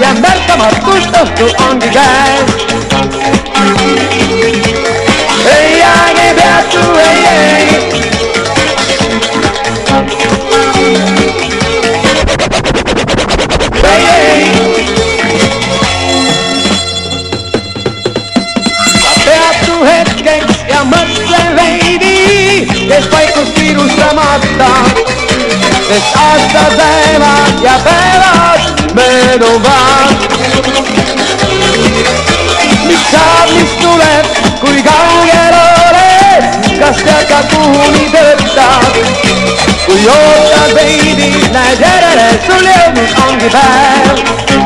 Ja märkamatult õhtu ongi käes ei aeg ei peatu, ei, ei. ei, ei. ma peatu hetkeks ja mõtlen veidi, kes vaikus kiirustamata, sest aastad lähevad ja päevad mööduvad. nuestra comunidad. Toyota baby, Nigeria, Sulemus on the back.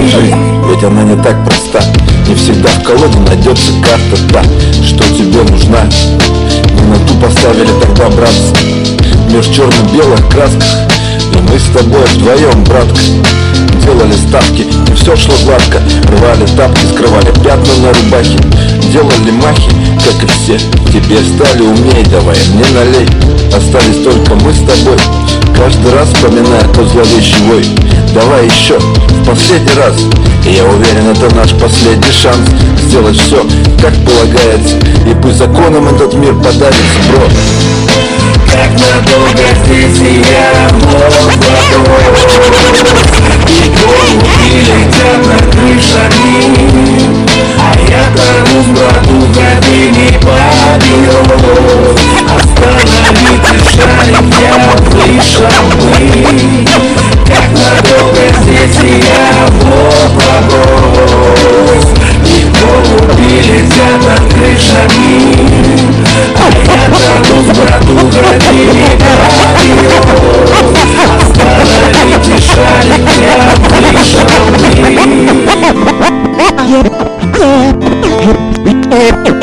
Жизнь, ведь она не так проста. Не всегда в колоде найдется карта та, что тебе нужна. Не на ту поставили тогда, братцы в черно-белых красках. И мы с тобой вдвоем, братка. Делали ставки, не все шло гладко. Рвали тапки, скрывали пятна на рубахе. Делали махи, как и все. Теперь стали умнее, давай мне налей. Остались только мы с тобой Каждый раз вспоминая тот зловещий вой Давай еще, в последний раз. И я уверен, это наш последний шанс Сделать все, как полагается. И пусть законом этот мир подавится, бро Как надолго здесь я вот вопрос И голуби летят над крышами А я тонусь брату године папирос Остановите шарик, я вышел бы Как надолго здесь я вопрос И голуби летят над крышами А я тонусь в брату године папирос Остановите шарик, я вышел бы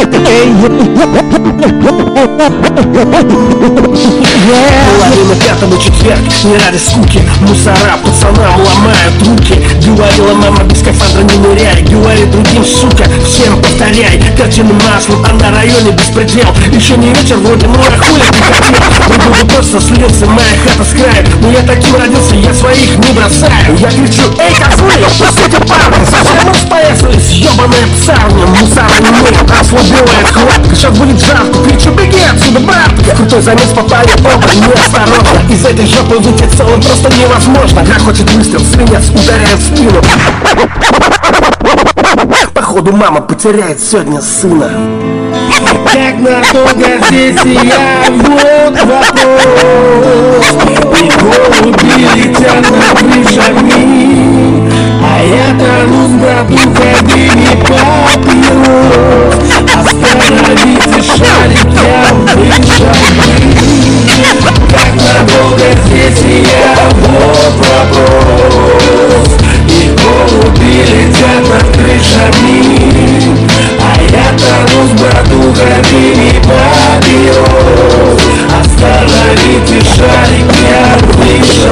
Половина пятого четверг, не ради скуки. Мусора пацанам ломают руки. Говорила мама, без скафандра не ныряй. Говорит другим, сука, всем повторяй. Картину маслом, а на районе беспредел Еще не вечер, вроде, ну а хули ты хотел буду просто слился, моя хата с краю Но я таким родился, я своих не бросаю. Я кричу, эй, козлы, пустите парни Совсем распоясались, ебаная псарня. Мусора не мы, ослабевает хватка Сейчас будет жарко, кричу, беги отсюда, братка Крутой замес попали оба, неосторожно Из этой жопы выйти целым просто невозможно. Грохочет выстрел, свинец ударяет в спину. Походу мама потеряет сегодня сына. Как надолго здесь я, вот вопрос. И голуби летят над крышами А я тонусь в брату кабине папирос Остановите шарик, я вышел Как надолго здесь я, вот вопрос И голуби летят над крышами А я тонусь в брату кабине папирос Остановите шарик, я вышел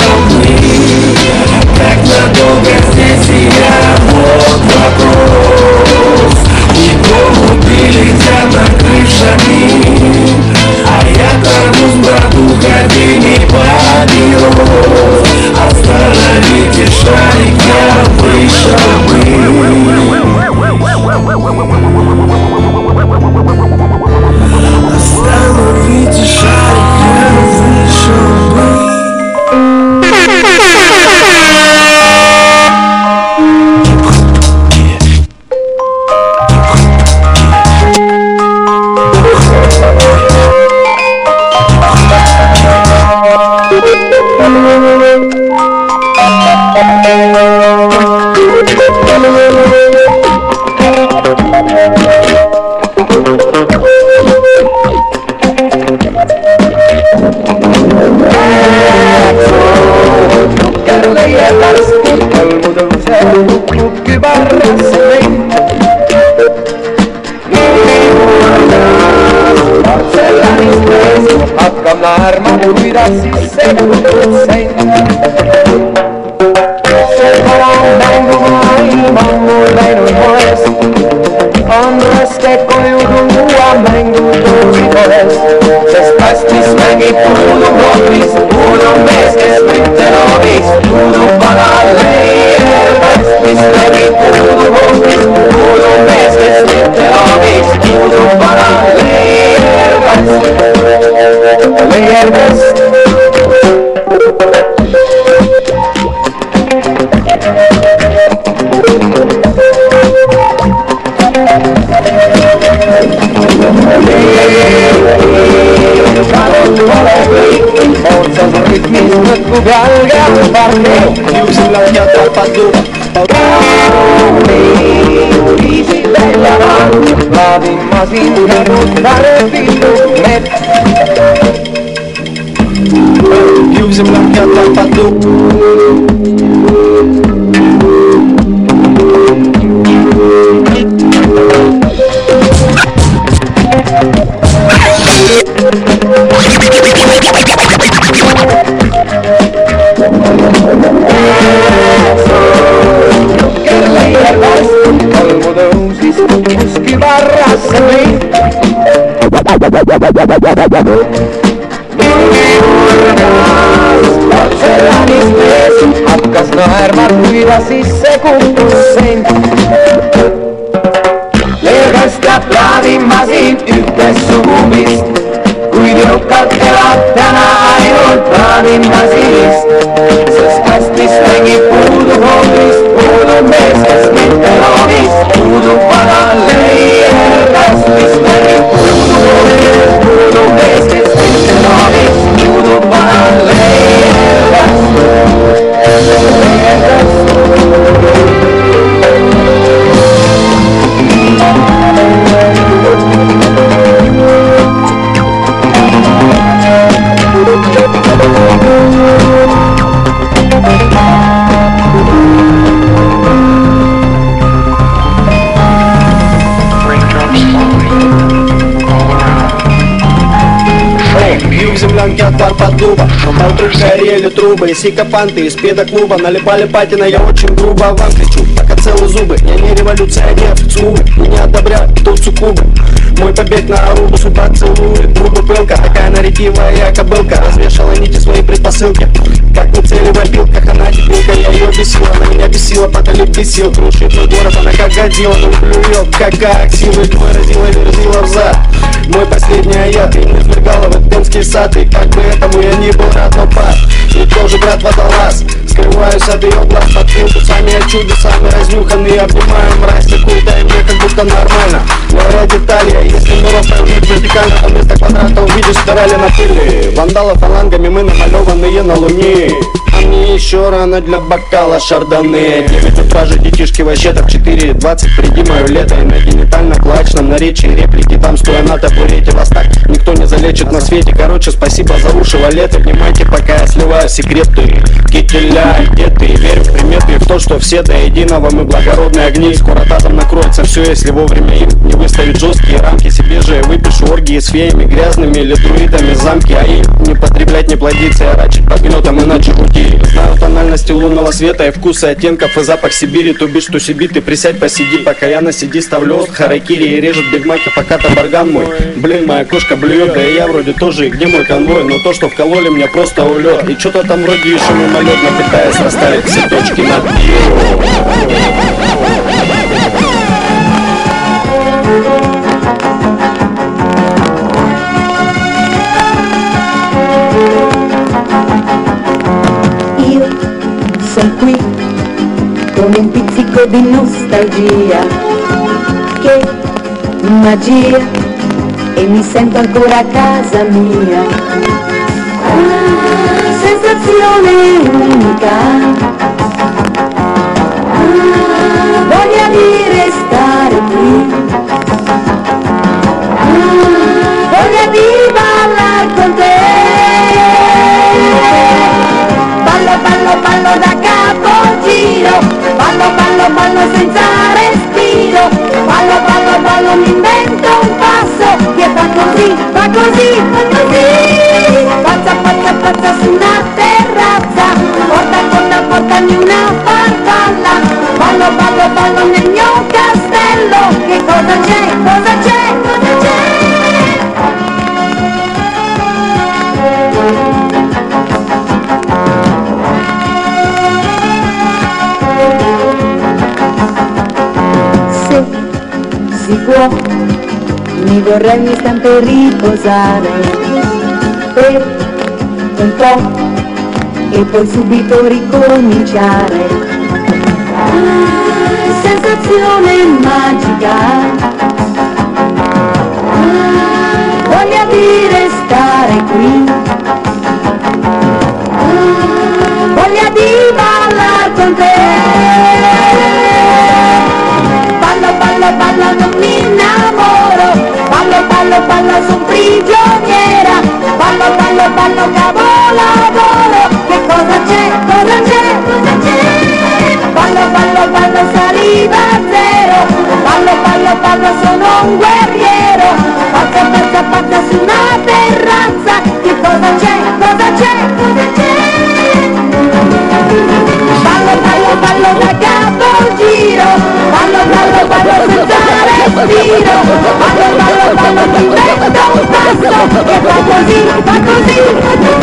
Остановите шарик, я вышел sin cargo, dale mind. Трубы сикопанты Из педоклуба налипали патина Я очень грубо вам кричу, целы зубы. Я не революционер, зубы И не одобряю тут суккубы. Мой побег на Арубу сюда целует Губы пылка, такая она ретивая я кобылка. Развешала нити свои предпосылки. Как не цели в обилках, она дебилка Я ее бесила, она меня бесила, потолив бесил Крушит мой город, она как годила Ну плюет, как аксивы Мой разила, верзила в зад Мой последний аят, и не извергала в Эдемский сад. И как бы этому я не был рад, но пад И тоже брат водолаз Скрываюсь от ее глаз под сами я чудесами разнюханный Обнимаю мразь какую-то, мне как будто нормально. Моя детали, если мы расставим вертикально То вместо квадрата увидишь спирали на пыли. Вандала фалангами мы намалеванные на луне. а мне еще рано для бокала шардоне 9 утра же детишки вообще так 4.20 Приди мое лето. И на генитально-клачном наречии Реплики там стоя на табурете Вас так никто не залечит на свете. Короче, спасибо за уши валеты. Внимайте, пока я сливаю секреты. Кителя, где ты? Верю в приметы в то, что все до единого. Мы благородные огни. Скоро тазом накроется все, если вовремя им Не выставить жесткие рамки. Себе же я выпишу оргии с феями Грязными или друидами замки. А им не потреблять, не плодиться. Я рачить по гнетам, иначе уйти Знаю тональности лунного света и вкусы оттенков И запах Сибири, туби, что себе Ты присядь, посиди, пока я на сиди ставлю ост Харакири и режет бигмаки, пока табарган мой. Блин, моя кошка блюет, да и я вроде тоже И где мой конвой, но то, что вкололи мне просто улет. И что-то там вроде еще мимолетно пытаясь расставить все точки над Io qui con un pizzico di nostalgia Che magia e mi sento ancora a casa mia. Ah, sensazione unica Ballo, da capogiro Ballo, ballo, ballo senza respiro. Ballo, ballo, ballo mi invento un passo. Che fa così, fa così, fa così. Pazza, pazza, pazza su una terrazza. Porta la portami una farfalla. Ballo, ballo, ballo nel mio castello. Che cosa c'è, cosa c'è, cosa c'è si può, mi vorrei un istante riposare. Per un po' e poi subito ricominciare. Ah, sensazione magica, ah, voglia di restare qui, ah, voglia di ballare con te. Balla, balla, balla, non ballo, ballo, son prigioniera. Ballo, ballo, ballo, capolavoro Che cosa c'è, cosa c'è, cosa c'è? Ballo, ballo, ballo, saliva zero. Ballo, ballo, ballo, sono un guerriero. Pazza, pazza, pazza su una terrazza. Che cosa c'è, respiram A cantarolada liberta o coração É pra cozinhar, pra cozinhar, pra cozinhar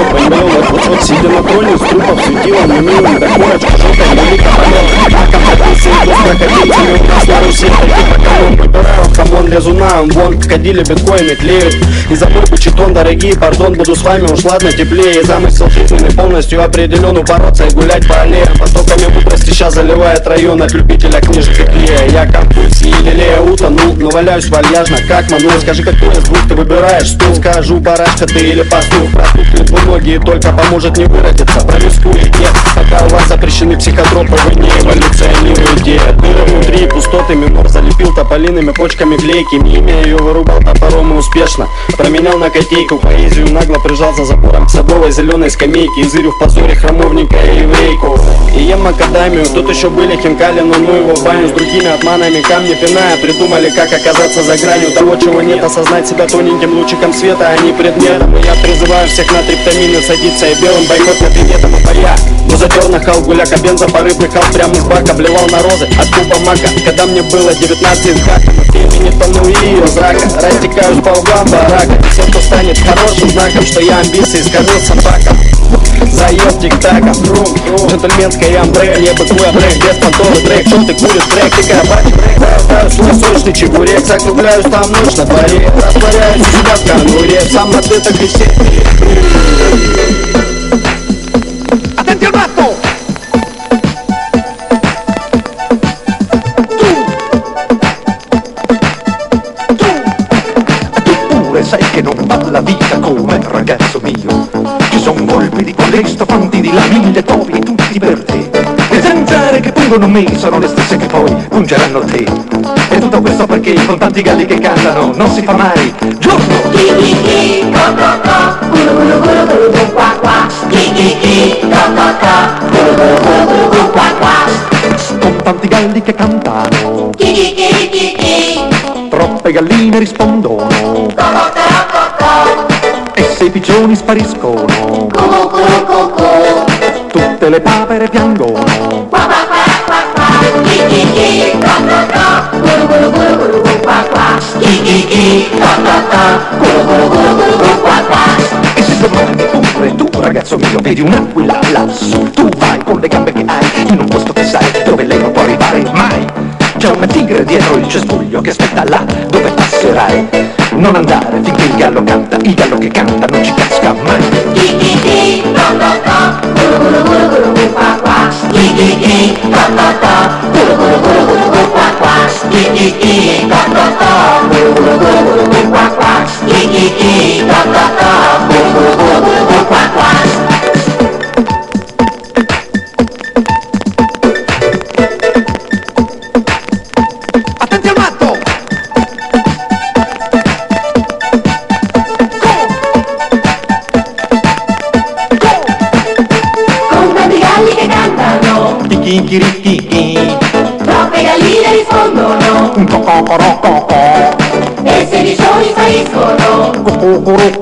Все поймел, вот, вот, вот сидя на троне, с трупов светила на милом до корочка, желтая велика помел. Раком ходился и быстро ходитель, у нас на Руси таких раком выбираю, хамон лезуна, вон, ходили биткоины клеют. И забыл читон, дорогие, пардон, буду с вами уж ладно теплее. Замысел жизненный полностью определен, упороться и гулять по аллеям. Потоками мудрости сейчас заливает район от любителя книжек и клея. Я компульс и лелея утонул, но валяюсь вальяжно, как манул. Скажи, какой из двух ты выбираешь, стул, скажу, барашка ты или пастух. Простухли двуногие, только поможет не выродиться, промискует нет. Пока у вас запрещены психотропы, вы не эволюционируете. Дыры внутри, пустоты, минор залепил тополиными почками клейки. Имя ее вырубал топором и успешно. Променял на котейку, поэзию нагло прижал за забором садовой зеленой скамейке. Изырю в позоре храмовника и еврейку. И ем макадамию, тут еще были хинкали, но ну его в баню с другими отманами. Камни пиная, придумали, как оказаться за гранью того, чего нет. Осознать себя тоненьким лучиком света, а не предметом. И я призываю всех на триптамины садиться и белым бойкот на приметам и боя. Но затер нахал гуляка, бенза порыв пыхал прямо из бака, блевал на розы от куба мака. Когда мне было 19 хаком, времени тонул и из рака. Растекаюсь по углам барака, все, кто станет хорошим знаком, что я амбиции скормил собакам. Заел тик-таком, трум, джентльменская амбре, не быкуя брейк, без конторы трек, что ты куришь трек, ты карабатик, Хватаю свой сочный чебурек, закругляюсь там ночь на дворе, растворяюсь у себя в конуре, сам на ты так la mille topi tutti per te. Le zanzare che pungono me sono le stesse che poi pungeranno te. E tutto questo perché con tanti galli che cantano non si fa mai. Giorno! Con tanti galli che cantano Troppe galline rispondono. E se i pigeoni spariscono le papere piangono. E se domani pure tu ragazzo mio vedi un'aquila lassù Tu vai con le gambe che hai in un posto che sai dove lei non può arrivare mai. C'è una tigre dietro il cespuglio che aspetta là dove passerai. Non andare finché il gallo canta, il gallo che canta non ci casca mai i i guru guru guru guru guru quack quack i i i guru guru guru guru guru ココロココ。平成に勝利サイズゴロ。ゴコゴロ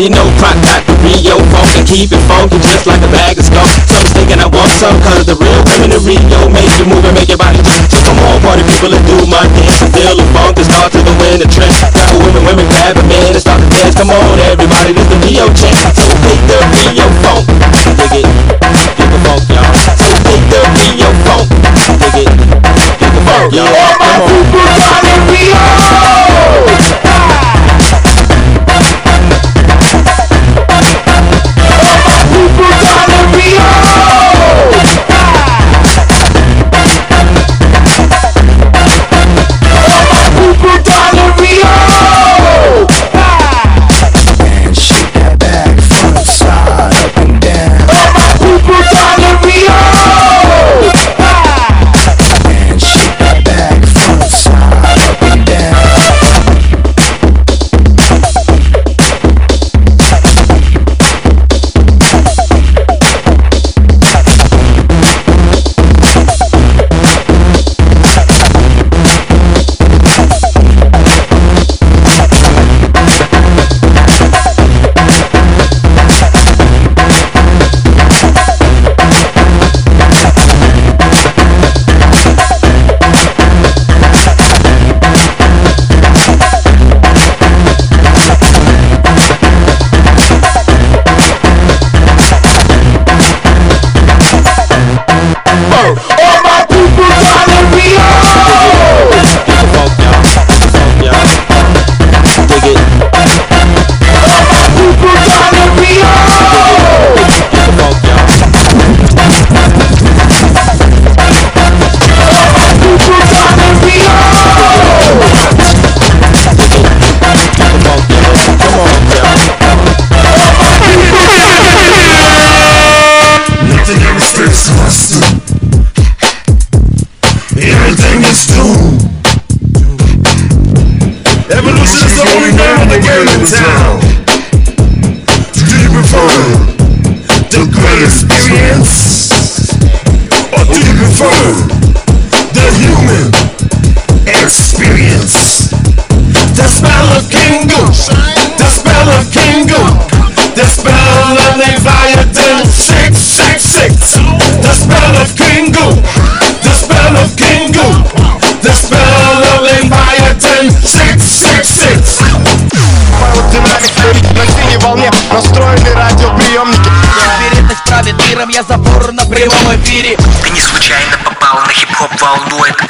you know Croc got the Rio funk and keep it funky just like a bag of skunk. Some's thinking I want some cause the real women in Rio make you move and make your body jump. So come on party people and do my dance and feel the funk and start to go in the trend. Grab women, women grab a man and start to dance. Come on everybody, this the Rio chant. So take the Rio funk, dig it, get the funk y'all. So take the Rio funk, dig it, get the funk y'all. All my people down in Rio. Забор на прямом эфире. Ты не случайно попал на хип-хоп волну Это